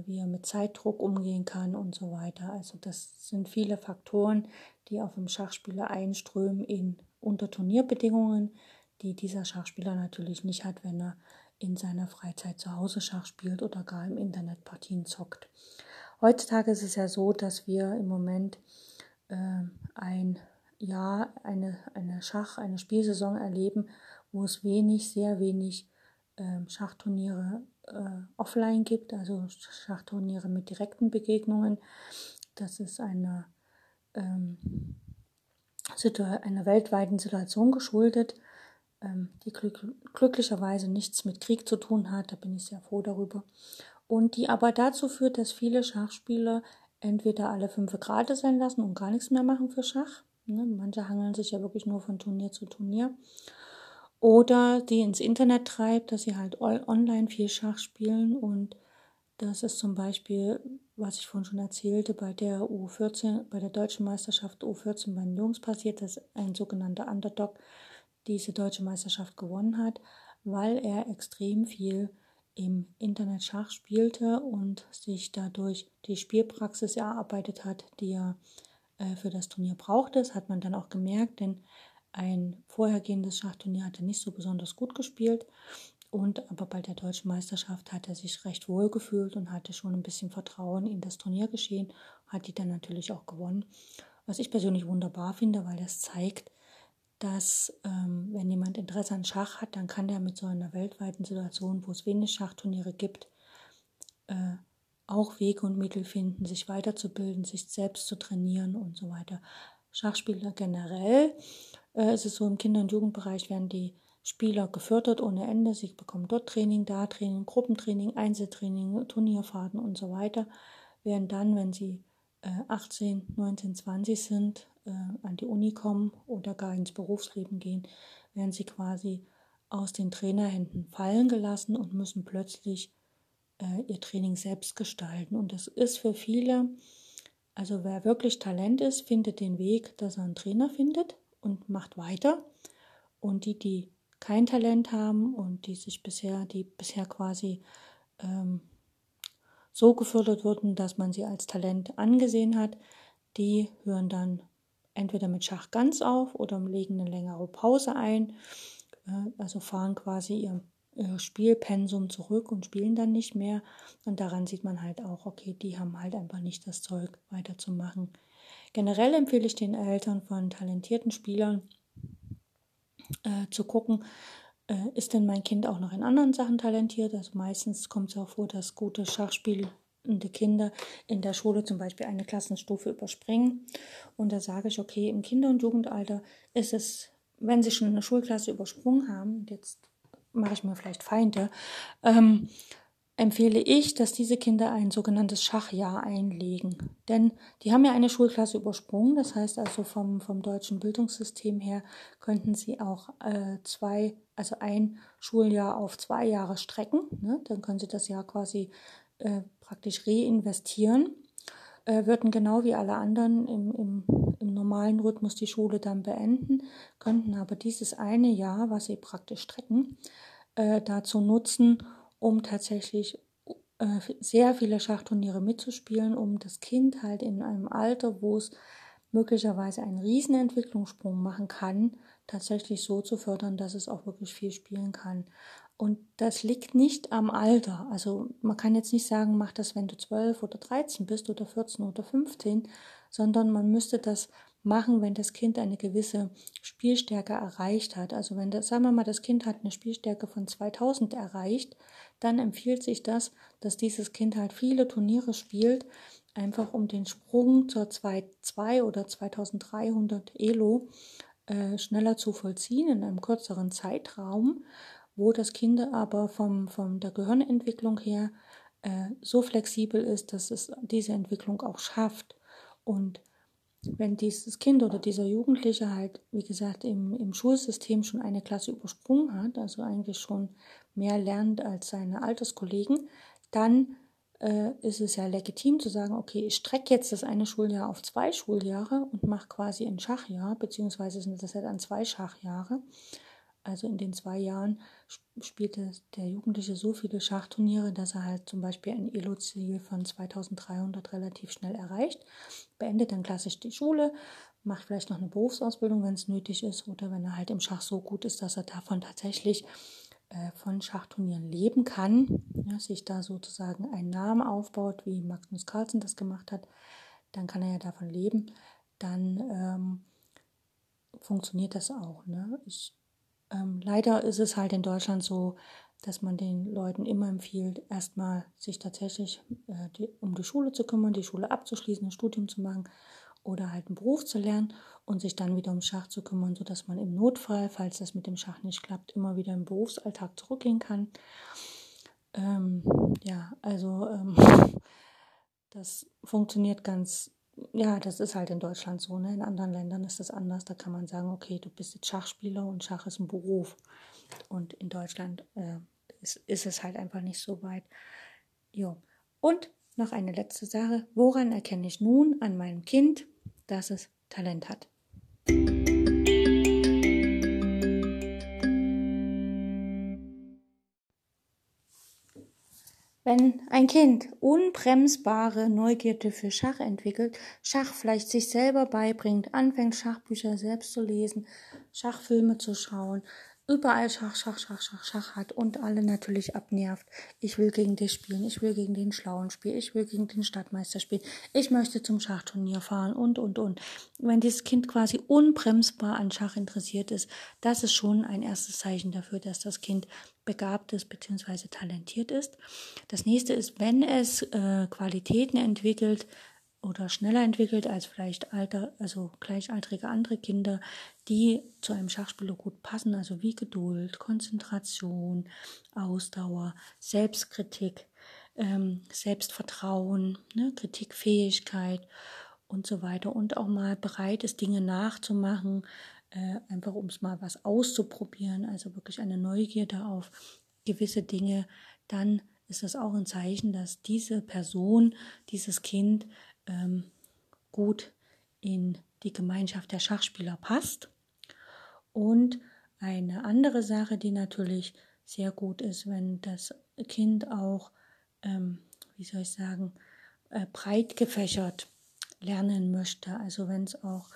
wie er mit Zeitdruck umgehen kann und so weiter. Also das sind viele Faktoren, die auf dem Schachspieler einströmen in unter Turnierbedingungen, die dieser Schachspieler natürlich nicht hat, wenn er in seiner Freizeit zu Hause Schach spielt oder gar im Internet Partien zockt. Heutzutage ist es ja so, dass wir im Moment äh, ein Jahr, eine, eine Schach, eine Spielsaison erleben, wo es wenig, sehr wenig äh, Schachturniere äh, offline gibt, also Schachturniere mit direkten Begegnungen. Das ist eine, ähm, einer weltweiten Situation geschuldet, ähm, die glück glücklicherweise nichts mit Krieg zu tun hat. Da bin ich sehr froh darüber. Und die aber dazu führt, dass viele Schachspieler entweder alle fünf Grade sein lassen und gar nichts mehr machen für Schach. Ne? Manche hangeln sich ja wirklich nur von Turnier zu Turnier. Oder die ins Internet treibt, dass sie halt online viel Schach spielen und das ist zum Beispiel, was ich vorhin schon erzählte, bei der U14, bei der deutschen Meisterschaft U14 bei den Jungs passiert, dass ein sogenannter Underdog diese deutsche Meisterschaft gewonnen hat, weil er extrem viel im Internet Schach spielte und sich dadurch die Spielpraxis erarbeitet hat, die er äh, für das Turnier brauchte. Das hat man dann auch gemerkt, denn ein vorhergehendes Schachturnier hat er nicht so besonders gut gespielt. Und aber bei der deutschen Meisterschaft hat er sich recht wohl gefühlt und hatte schon ein bisschen Vertrauen in das Turniergeschehen, hat die dann natürlich auch gewonnen. Was ich persönlich wunderbar finde, weil das zeigt, dass ähm, wenn jemand Interesse an Schach hat, dann kann der mit so einer weltweiten Situation, wo es wenig Schachturniere gibt, äh, auch Wege und Mittel finden, sich weiterzubilden, sich selbst zu trainieren und so weiter. Schachspieler generell äh, ist so, im Kinder- und Jugendbereich werden die Spieler gefördert ohne Ende. Sie bekommen dort Training, da Training, Gruppentraining, Einzeltraining, Turnierfahrten und so weiter. Während dann, wenn sie äh, 18, 19, 20 sind, äh, an die Uni kommen oder gar ins Berufsleben gehen, werden sie quasi aus den Trainerhänden fallen gelassen und müssen plötzlich äh, ihr Training selbst gestalten. Und das ist für viele, also wer wirklich Talent ist, findet den Weg, dass er einen Trainer findet und macht weiter. Und die, die kein Talent haben und die sich bisher, die bisher quasi ähm, so gefördert wurden, dass man sie als Talent angesehen hat, die hören dann entweder mit Schach ganz auf oder legen eine längere Pause ein, äh, also fahren quasi ihr, ihr Spielpensum zurück und spielen dann nicht mehr. Und daran sieht man halt auch, okay, die haben halt einfach nicht das Zeug weiterzumachen. Generell empfehle ich den Eltern von talentierten Spielern äh, zu gucken, äh, ist denn mein Kind auch noch in anderen Sachen talentiert? Also meistens kommt es auch vor, dass gute Schachspielende Kinder in der Schule zum Beispiel eine Klassenstufe überspringen. Und da sage ich, okay, im Kinder- und Jugendalter ist es, wenn sie schon eine Schulklasse übersprungen haben, jetzt mache ich mir vielleicht Feinde, ähm, empfehle ich, dass diese Kinder ein sogenanntes Schachjahr einlegen. Denn die haben ja eine Schulklasse übersprungen. Das heißt also vom, vom deutschen Bildungssystem her könnten sie auch äh, zwei, also ein Schuljahr auf zwei Jahre strecken. Ne? Dann können sie das Jahr quasi äh, praktisch reinvestieren. Äh, würden genau wie alle anderen im, im, im normalen Rhythmus die Schule dann beenden, könnten aber dieses eine Jahr, was sie praktisch strecken, äh, dazu nutzen, um tatsächlich äh, sehr viele Schachturniere mitzuspielen, um das Kind halt in einem Alter, wo es möglicherweise einen riesen Entwicklungssprung machen kann, tatsächlich so zu fördern, dass es auch wirklich viel spielen kann. Und das liegt nicht am Alter. Also man kann jetzt nicht sagen, mach das, wenn du 12 oder 13 bist oder 14 oder 15, sondern man müsste das machen, wenn das Kind eine gewisse Spielstärke erreicht hat. Also wenn das, sagen wir mal, das Kind hat eine Spielstärke von 2000 erreicht, dann empfiehlt sich das, dass dieses Kind halt viele Turniere spielt, einfach um den Sprung zur 2.2 oder 2300 Elo äh, schneller zu vollziehen in einem kürzeren Zeitraum, wo das Kind aber vom, von der Gehirnentwicklung her äh, so flexibel ist, dass es diese Entwicklung auch schafft. Und wenn dieses Kind oder dieser Jugendliche halt, wie gesagt, im, im Schulsystem schon eine Klasse übersprungen hat, also eigentlich schon mehr lernt als seine Alterskollegen, dann äh, ist es ja legitim zu sagen, okay, ich strecke jetzt das eine Schuljahr auf zwei Schuljahre und mache quasi ein Schachjahr, beziehungsweise sind das ja dann zwei Schachjahre. Also in den zwei Jahren spielte der Jugendliche so viele Schachturniere, dass er halt zum Beispiel ein Elo-Ziel von 2300 relativ schnell erreicht, beendet dann klassisch die Schule, macht vielleicht noch eine Berufsausbildung, wenn es nötig ist, oder wenn er halt im Schach so gut ist, dass er davon tatsächlich äh, von Schachturnieren leben kann, ja, sich da sozusagen einen Namen aufbaut, wie Magnus Carlsen das gemacht hat, dann kann er ja davon leben, dann ähm, funktioniert das auch. Ne? Ich, ähm, leider ist es halt in Deutschland so, dass man den Leuten immer empfiehlt, erstmal sich tatsächlich äh, die, um die Schule zu kümmern, die Schule abzuschließen, ein Studium zu machen oder halt einen Beruf zu lernen und sich dann wieder um Schach zu kümmern, sodass man im Notfall, falls das mit dem Schach nicht klappt, immer wieder im Berufsalltag zurückgehen kann. Ähm, ja, also ähm, das funktioniert ganz, ja, das ist halt in Deutschland so. Ne? In anderen Ländern ist das anders. Da kann man sagen, okay, du bist jetzt Schachspieler und Schach ist ein Beruf. Und in Deutschland äh, ist, ist es halt einfach nicht so weit. Jo. Und noch eine letzte Sache. Woran erkenne ich nun an meinem Kind, dass es Talent hat? Wenn ein Kind unbremsbare Neugierde für Schach entwickelt, Schach vielleicht sich selber beibringt, anfängt Schachbücher selbst zu lesen, Schachfilme zu schauen, überall Schach, Schach, Schach, Schach, Schach hat und alle natürlich abnervt. Ich will gegen dich spielen, ich will gegen den Schlauen spielen, ich will gegen den Stadtmeister spielen, ich möchte zum Schachturnier fahren und, und, und. Wenn dieses Kind quasi unbremsbar an Schach interessiert ist, das ist schon ein erstes Zeichen dafür, dass das Kind begabt ist bzw. talentiert ist. Das nächste ist, wenn es äh, Qualitäten entwickelt, oder schneller entwickelt als vielleicht alter, also gleichaltrige andere Kinder, die zu einem Schachspieler gut passen, also wie Geduld, Konzentration, Ausdauer, Selbstkritik, ähm, Selbstvertrauen, ne, Kritikfähigkeit und so weiter. Und auch mal bereit ist, Dinge nachzumachen, äh, einfach um es mal was auszuprobieren, also wirklich eine Neugierde auf gewisse Dinge, dann ist das auch ein Zeichen, dass diese Person, dieses Kind ähm, gut in die Gemeinschaft der Schachspieler passt. Und eine andere Sache, die natürlich sehr gut ist, wenn das Kind auch, ähm, wie soll ich sagen, äh, breit gefächert lernen möchte. Also wenn es auch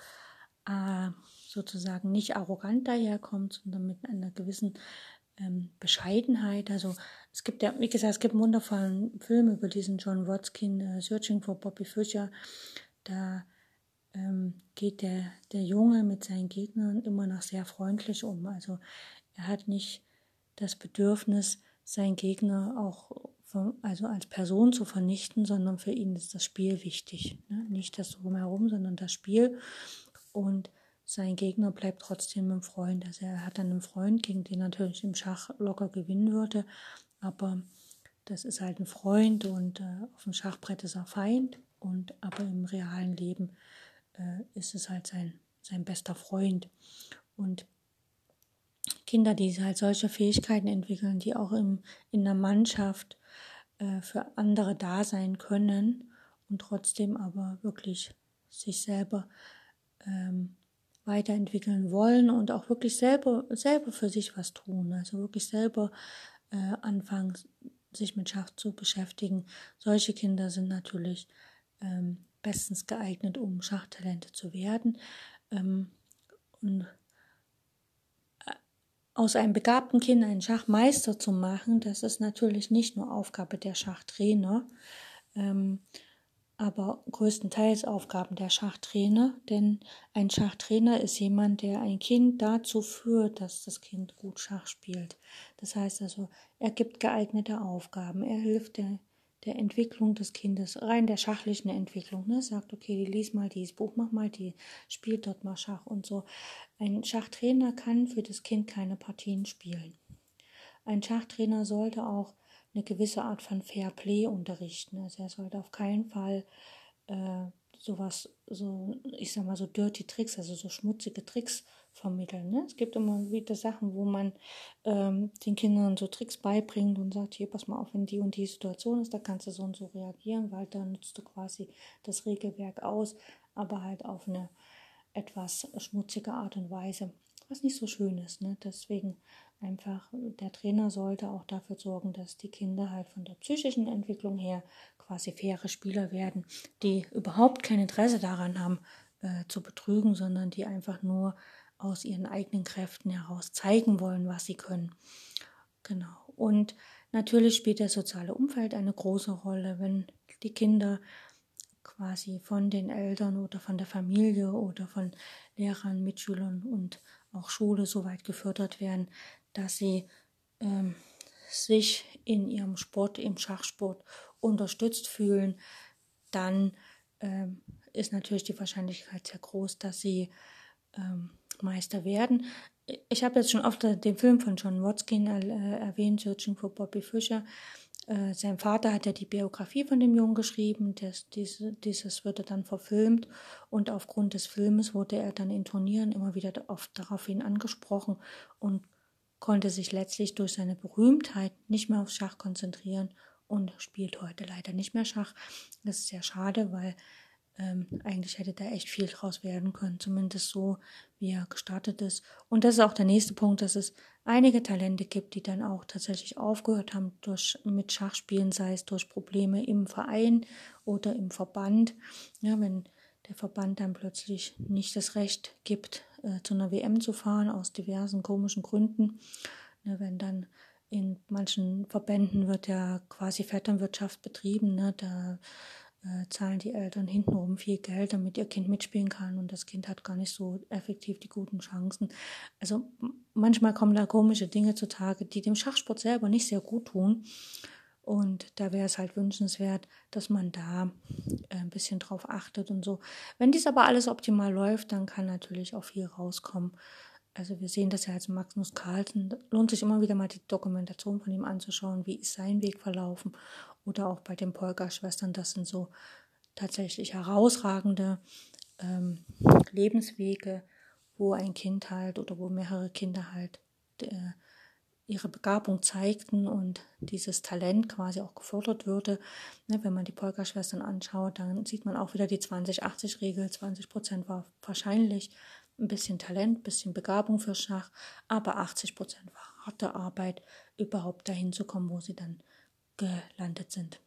äh, sozusagen nicht arrogant daherkommt, sondern mit einer gewissen ähm, Bescheidenheit. Also es gibt ja, wie gesagt, es gibt einen wundervollen Film über diesen John Watkin, uh, Searching for Bobby Fischer. Da ähm, geht der, der Junge mit seinen Gegnern immer noch sehr freundlich um. Also er hat nicht das Bedürfnis, seinen Gegner auch von, also als Person zu vernichten, sondern für ihn ist das Spiel wichtig. Ne? Nicht das drumherum, sondern das Spiel. Und sein Gegner bleibt trotzdem ein Freund. Also er hat dann einen Freund, gegen den natürlich im Schach locker gewinnen würde, aber das ist halt ein Freund und äh, auf dem Schachbrett ist er Feind und aber im realen Leben äh, ist es halt sein, sein bester Freund. Und Kinder, die halt solche Fähigkeiten entwickeln, die auch im, in der Mannschaft äh, für andere da sein können und trotzdem aber wirklich sich selber ähm, weiterentwickeln wollen und auch wirklich selber, selber für sich was tun, also wirklich selber äh, anfangen, sich mit Schach zu beschäftigen. Solche Kinder sind natürlich ähm, bestens geeignet, um Schachtalente zu werden. Ähm, und äh, aus einem begabten Kind einen Schachmeister zu machen, das ist natürlich nicht nur Aufgabe der Schachtrainer. Ähm, aber größtenteils Aufgaben der Schachtrainer, denn ein Schachtrainer ist jemand, der ein Kind dazu führt, dass das Kind gut Schach spielt. Das heißt also, er gibt geeignete Aufgaben, er hilft der, der Entwicklung des Kindes, rein der schachlichen Entwicklung, ne? sagt, okay, lies mal dieses Buch, mach mal die, spielt dort mal Schach und so. Ein Schachtrainer kann für das Kind keine Partien spielen. Ein Schachtrainer sollte auch eine gewisse Art von Fair Play unterrichten. Also er sollte auf keinen Fall äh, sowas, so, ich sag mal, so dirty Tricks, also so schmutzige Tricks vermitteln. Ne? Es gibt immer wieder Sachen, wo man ähm, den Kindern so Tricks beibringt und sagt, hier, pass mal auf, wenn die und die Situation ist, da kannst du so und so reagieren, weil da nutzt du quasi das Regelwerk aus, aber halt auf eine etwas schmutzige Art und Weise, was nicht so schön ist. Ne? Deswegen einfach, der Trainer sollte auch dafür sorgen, dass die Kinder halt von der psychischen Entwicklung her quasi faire Spieler werden, die überhaupt kein Interesse daran haben, äh, zu betrügen, sondern die einfach nur aus ihren eigenen Kräften heraus zeigen wollen, was sie können. Genau. Und natürlich spielt das soziale Umfeld eine große Rolle, wenn die Kinder quasi von den Eltern oder von der Familie oder von Lehrern, Mitschülern und auch Schule so weit gefördert werden, dass sie ähm, sich in ihrem Sport, im Schachsport unterstützt fühlen, dann ähm, ist natürlich die Wahrscheinlichkeit sehr groß, dass sie ähm, Meister werden. Ich habe jetzt schon oft den Film von John Watkin äh, erwähnt, Searching for Bobby Fischer. Äh, sein Vater hat ja die Biografie von dem Jungen geschrieben. Das, diese, dieses wurde dann verfilmt und aufgrund des Filmes wurde er dann in Turnieren immer wieder oft daraufhin angesprochen und konnte sich letztlich durch seine Berühmtheit nicht mehr aufs Schach konzentrieren und spielt heute leider nicht mehr Schach. Das ist sehr schade, weil ähm, eigentlich hätte da echt viel draus werden können, zumindest so, wie er gestartet ist. Und das ist auch der nächste Punkt, dass es einige Talente gibt, die dann auch tatsächlich aufgehört haben durch, mit Schachspielen, sei es durch Probleme im Verein oder im Verband. Ja, wenn der Verband dann plötzlich nicht das Recht gibt, äh, zu einer WM zu fahren, aus diversen komischen Gründen. Ne, wenn dann in manchen Verbänden wird ja quasi Vetternwirtschaft betrieben, ne, da äh, zahlen die Eltern hintenrum viel Geld, damit ihr Kind mitspielen kann und das Kind hat gar nicht so effektiv die guten Chancen. Also manchmal kommen da komische Dinge zutage, die dem Schachsport selber nicht sehr gut tun. Und da wäre es halt wünschenswert, dass man da äh, ein bisschen drauf achtet und so. Wenn dies aber alles optimal läuft, dann kann natürlich auch viel rauskommen. Also wir sehen das ja als Magnus Carlsen. Lohnt sich immer wieder mal die Dokumentation von ihm anzuschauen, wie ist sein Weg verlaufen. Oder auch bei den Polka-Schwestern, das sind so tatsächlich herausragende ähm, Lebenswege, wo ein Kind halt oder wo mehrere Kinder halt äh, ihre Begabung zeigten und dieses Talent quasi auch gefördert würde. Ne, wenn man die Polka-Schwestern anschaut, dann sieht man auch wieder die 20-80-Regel. 20 Prozent war wahrscheinlich ein bisschen Talent, ein bisschen Begabung für Schach, aber 80 Prozent war harte Arbeit, überhaupt dahin zu kommen, wo sie dann gelandet sind.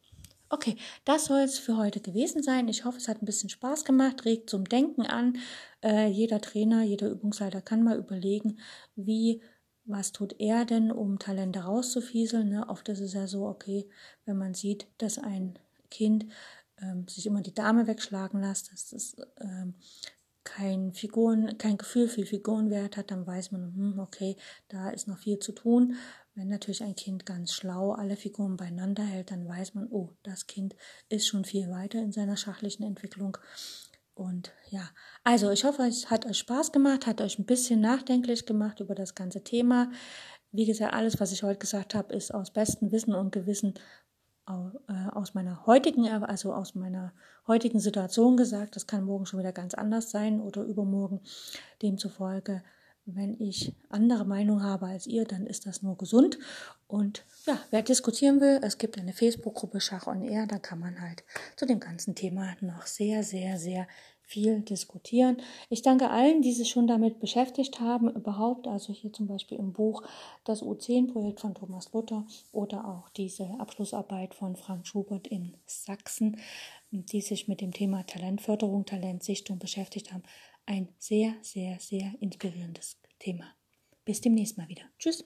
Okay, das soll es für heute gewesen sein. Ich hoffe, es hat ein bisschen Spaß gemacht, regt zum Denken an. Äh, jeder Trainer, jeder Übungsleiter kann mal überlegen, wie was tut er denn, um Talente rauszufieseln? Ne? Oft ist es ja so, okay, wenn man sieht, dass ein Kind ähm, sich immer die Dame wegschlagen lässt, dass das ähm, kein Figuren, kein Gefühl für Figurenwert hat, dann weiß man, hm, okay, da ist noch viel zu tun. Wenn natürlich ein Kind ganz schlau alle Figuren beieinander hält, dann weiß man, oh, das Kind ist schon viel weiter in seiner schachlichen Entwicklung. Und ja, also ich hoffe, es hat euch Spaß gemacht, hat euch ein bisschen nachdenklich gemacht über das ganze Thema. Wie gesagt, alles, was ich heute gesagt habe, ist aus bestem Wissen und Gewissen äh, aus meiner heutigen, also aus meiner heutigen Situation gesagt. Das kann morgen schon wieder ganz anders sein oder übermorgen. Demzufolge, wenn ich andere Meinung habe als ihr, dann ist das nur gesund. Und ja, wer diskutieren will, es gibt eine Facebook-Gruppe Schach on Air, da kann man halt zu dem ganzen Thema noch sehr, sehr, sehr viel diskutieren. Ich danke allen, die sich schon damit beschäftigt haben, überhaupt, also hier zum Beispiel im Buch das U10-Projekt von Thomas Luther oder auch diese Abschlussarbeit von Frank Schubert in Sachsen, die sich mit dem Thema Talentförderung, Talentsichtung beschäftigt haben. Ein sehr, sehr, sehr inspirierendes Thema. Bis demnächst mal wieder. Tschüss.